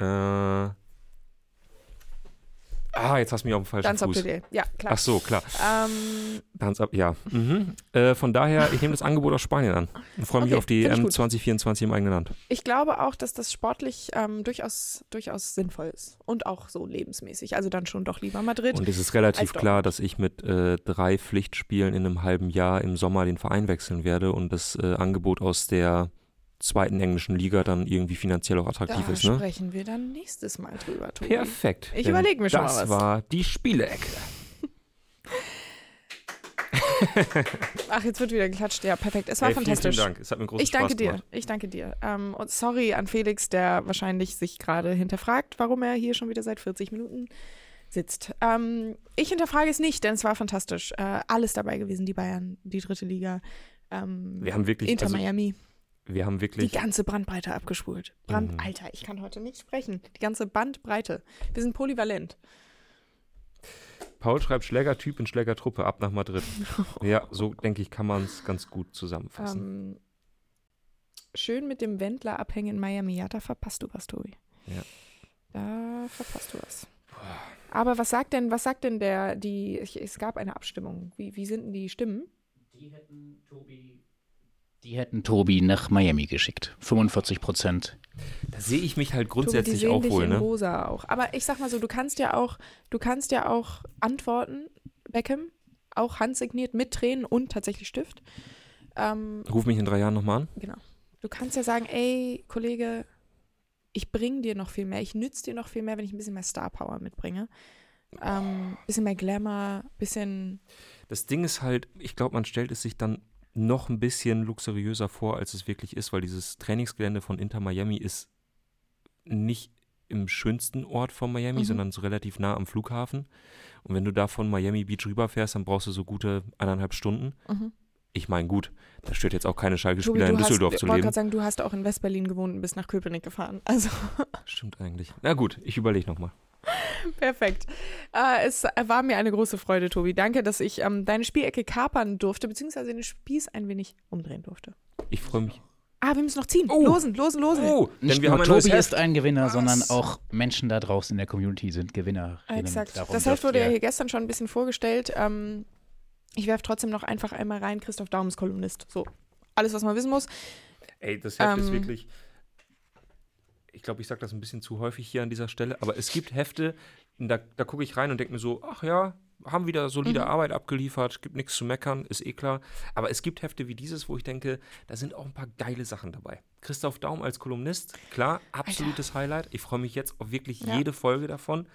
Äh. Ah, jetzt hast du mich auf dem falschen up to Fuß. date. Ja, klar. Ach so, klar. Ähm, Tanz ab, ja. Mhm. Äh, von daher, ich nehme das Angebot aus Spanien an und freue mich Okay, auf die EM gut. 2024 im eigenen Land. ich glaube auch, dass das sportlich ähm, durchaus, durchaus sinnvoll ist. Und auch so lebensmäßig. Also dann schon doch lieber Madrid. Und es ist relativ klar, dass ich mit äh, drei Pflichtspielen in einem halben Jahr im Sommer den Verein wechseln werde und das äh, Angebot aus der zweiten englischen Liga dann irgendwie finanziell auch attraktiv da ist. Ne? sprechen wir dann nächstes Mal drüber, Tobi. Perfekt. Ich denn überleg mir schon das mal was. war die Spielecke. (laughs) Ach, jetzt wird wieder geklatscht. Ja, perfekt. Es war Hey, fantastisch. vielen Dank. Es hat mir großen Ich danke Spaß dir. gemacht. Ich danke dir. Ähm, und sorry an Felix, der wahrscheinlich sich gerade hinterfragt, warum er hier schon wieder seit 40 Minuten sitzt. Ähm, ich hinterfrage es nicht, denn es war fantastisch. Äh, alles dabei gewesen, die Bayern, die dritte Liga. Ähm, Wir haben wirklich, Inter also, Miami, wir haben die wirklich, ganze Bandbreite abgespult. Brand, Mhm. Alter, ich kann heute nicht sprechen. Die ganze Bandbreite. Wir sind polyvalent. Paul schreibt Schlägertyp in Schlägertruppe ab nach Madrid. (laughs) ja, so denke ich, kann man es ganz gut zusammenfassen. Ähm, schön mit dem Wendler abhängen in Miami. Ja, da verpasst du was, Tobi. Ja. Da verpasst du was. Aber was sagt denn, was sagt denn der, die, ich, es gab eine Abstimmung. Wie, wie sind denn die Stimmen? Die hätten Tobi. Die hätten Tobi nach Miami geschickt. 45 Prozent. Da sehe ich mich halt Tobi, die grundsätzlich sehen auch dich wohl, in ne? rosa auch. Aber ich sag mal so, du kannst ja auch, du kannst ja auch antworten, Beckham, auch handsigniert mit Tränen und tatsächlich Stift. Ähm, Ruf mich in drei Jahren nochmal an. Genau. Du kannst ja sagen, ey, Kollege, ich bringe dir noch viel mehr, ich nütze dir noch viel mehr, wenn ich ein bisschen mehr Star Power mitbringe. Ähm, bisschen mehr Glamour, bisschen. Das Ding ist halt, ich glaube, man stellt es sich dann noch ein bisschen luxuriöser vor, als es wirklich ist, weil dieses Trainingsgelände von Inter Miami ist nicht im schönsten Ort von Miami, Mhm. sondern so relativ nah am Flughafen. Und wenn du da von Miami Beach rüberfährst, dann brauchst du so gute eineinhalb Stunden. Mhm. Ich meine, gut, da stört jetzt auch keine Schalke-Spieler in Düsseldorf hast, zu wollte leben. gerade sagen, du hast auch in Westberlin gewohnt und bist nach Köpenick gefahren. Also Stimmt eigentlich. Na gut, ich überlege nochmal. (laughs) perfekt. Äh, es war mir eine große Freude, Tobi. Danke, dass ich ähm, deine Spielecke kapern durfte, beziehungsweise den Spieß ein wenig umdrehen durfte. Ich freue mich. Ah, wir müssen noch ziehen. Oh. Losen, losen, losen. Oh, Nicht denn wir nur haben Tobi ist ein Gewinner, Was? sondern auch Menschen da draußen in der Community sind Gewinner. Exakt. Darum Das Heft wurde ja hier gestern schon ein bisschen vorgestellt. Ähm, ich werfe trotzdem noch einfach einmal rein, Christoph Daums Kolumnist. So, alles, was man wissen muss. Ey, das Heft ist Ähm, wirklich. Ich glaube, ich sage das ein bisschen zu häufig hier an dieser Stelle, aber es gibt Hefte, da, da gucke ich rein und denke mir so, ach ja, haben wieder solide Mhm. Arbeit abgeliefert, gibt nichts zu meckern, ist eh klar. Aber es gibt Hefte wie dieses, wo ich denke, da sind auch ein paar geile Sachen dabei. Christoph Daum als Kolumnist, klar, absolutes Highlight. Ich freue mich jetzt auf wirklich Ja. jede Folge davon,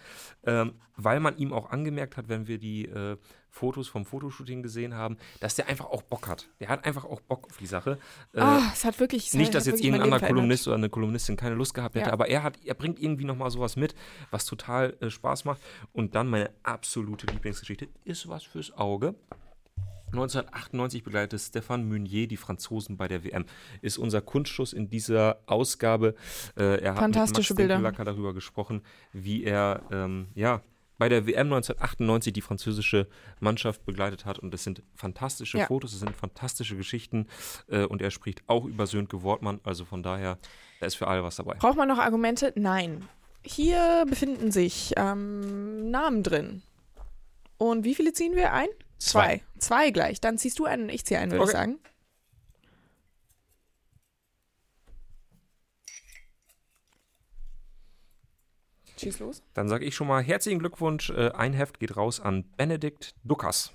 ähm, weil man ihm auch angemerkt hat, wenn wir die äh, Fotos vom Fotoshooting gesehen haben, dass der einfach auch Bock hat. Der hat einfach auch Bock auf die Sache. Äh, ah, es hat wirklich. es nicht, hat dass jetzt irgendein anderer. Kolumnist oder eine Kolumnistin keine Lust gehabt hätte, Ja. aber er hat, er bringt irgendwie nochmal sowas mit, was total äh, Spaß macht. Und dann meine absolute Lieblingsgeschichte ist was fürs Auge. 1998 begleitet Stefan Meunier die Franzosen bei der WM. Ist unser Kunstschuss in dieser Ausgabe. Äh, er hat Fantastische mit Max Bilder. Darüber gesprochen, wie er ähm, ja, bei der WM 1998 die französische Mannschaft begleitet hat. Und es sind fantastische Ja. Fotos, es sind fantastische Geschichten. Äh, und er spricht auch über Sönke Wortmann. Also von daher, da ist für alle was dabei. Braucht man noch Argumente? Nein. Hier befinden sich ähm, Namen drin. Und wie viele ziehen wir ein? Zwei. Zwei gleich. Dann ziehst du einen und ich ziehe einen, würde ich Okay. sagen. Schieß los. Dann sage ich schon mal herzlichen Glückwunsch. Äh, ein Heft geht raus an Benedikt Dukas.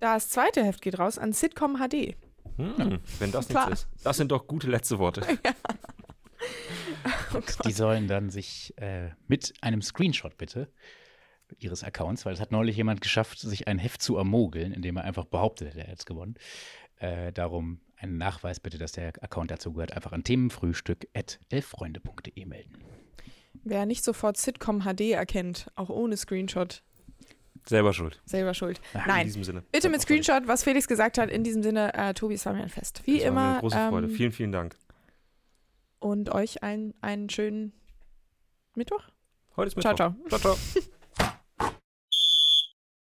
Das zweite Heft geht raus an Sitcom HD. Hm, wenn das Klar. nichts ist. Das sind doch gute letzte Worte. (laughs) (laughs) Oh Gott. Die sollen dann sich äh, mit einem Screenshot bitte ihres Accounts, weil es hat neulich jemand geschafft, sich ein Heft zu ermogeln, indem er einfach behauptet, er hätte jetzt gewonnen. Äh, darum einen Nachweis bitte, dass der Account dazu gehört, einfach an themenfrühstück.elffreunde.de melden. Wer nicht sofort Sitcom HD erkennt, auch ohne Screenshot, Selber schuld. selber schuld. In Nein, diesem Sinne. bitte mit. Screenshot, was Felix gesagt hat. In diesem Sinne, äh, Tobi, es war mir ein Fest. Wie Das war mir immer. Eine große Freude. ähm, Vielen, vielen Dank. und euch einen, einen schönen Mittwoch. Heute ist Ciao, Mittwoch. ciao. Ciao, ciao. (laughs)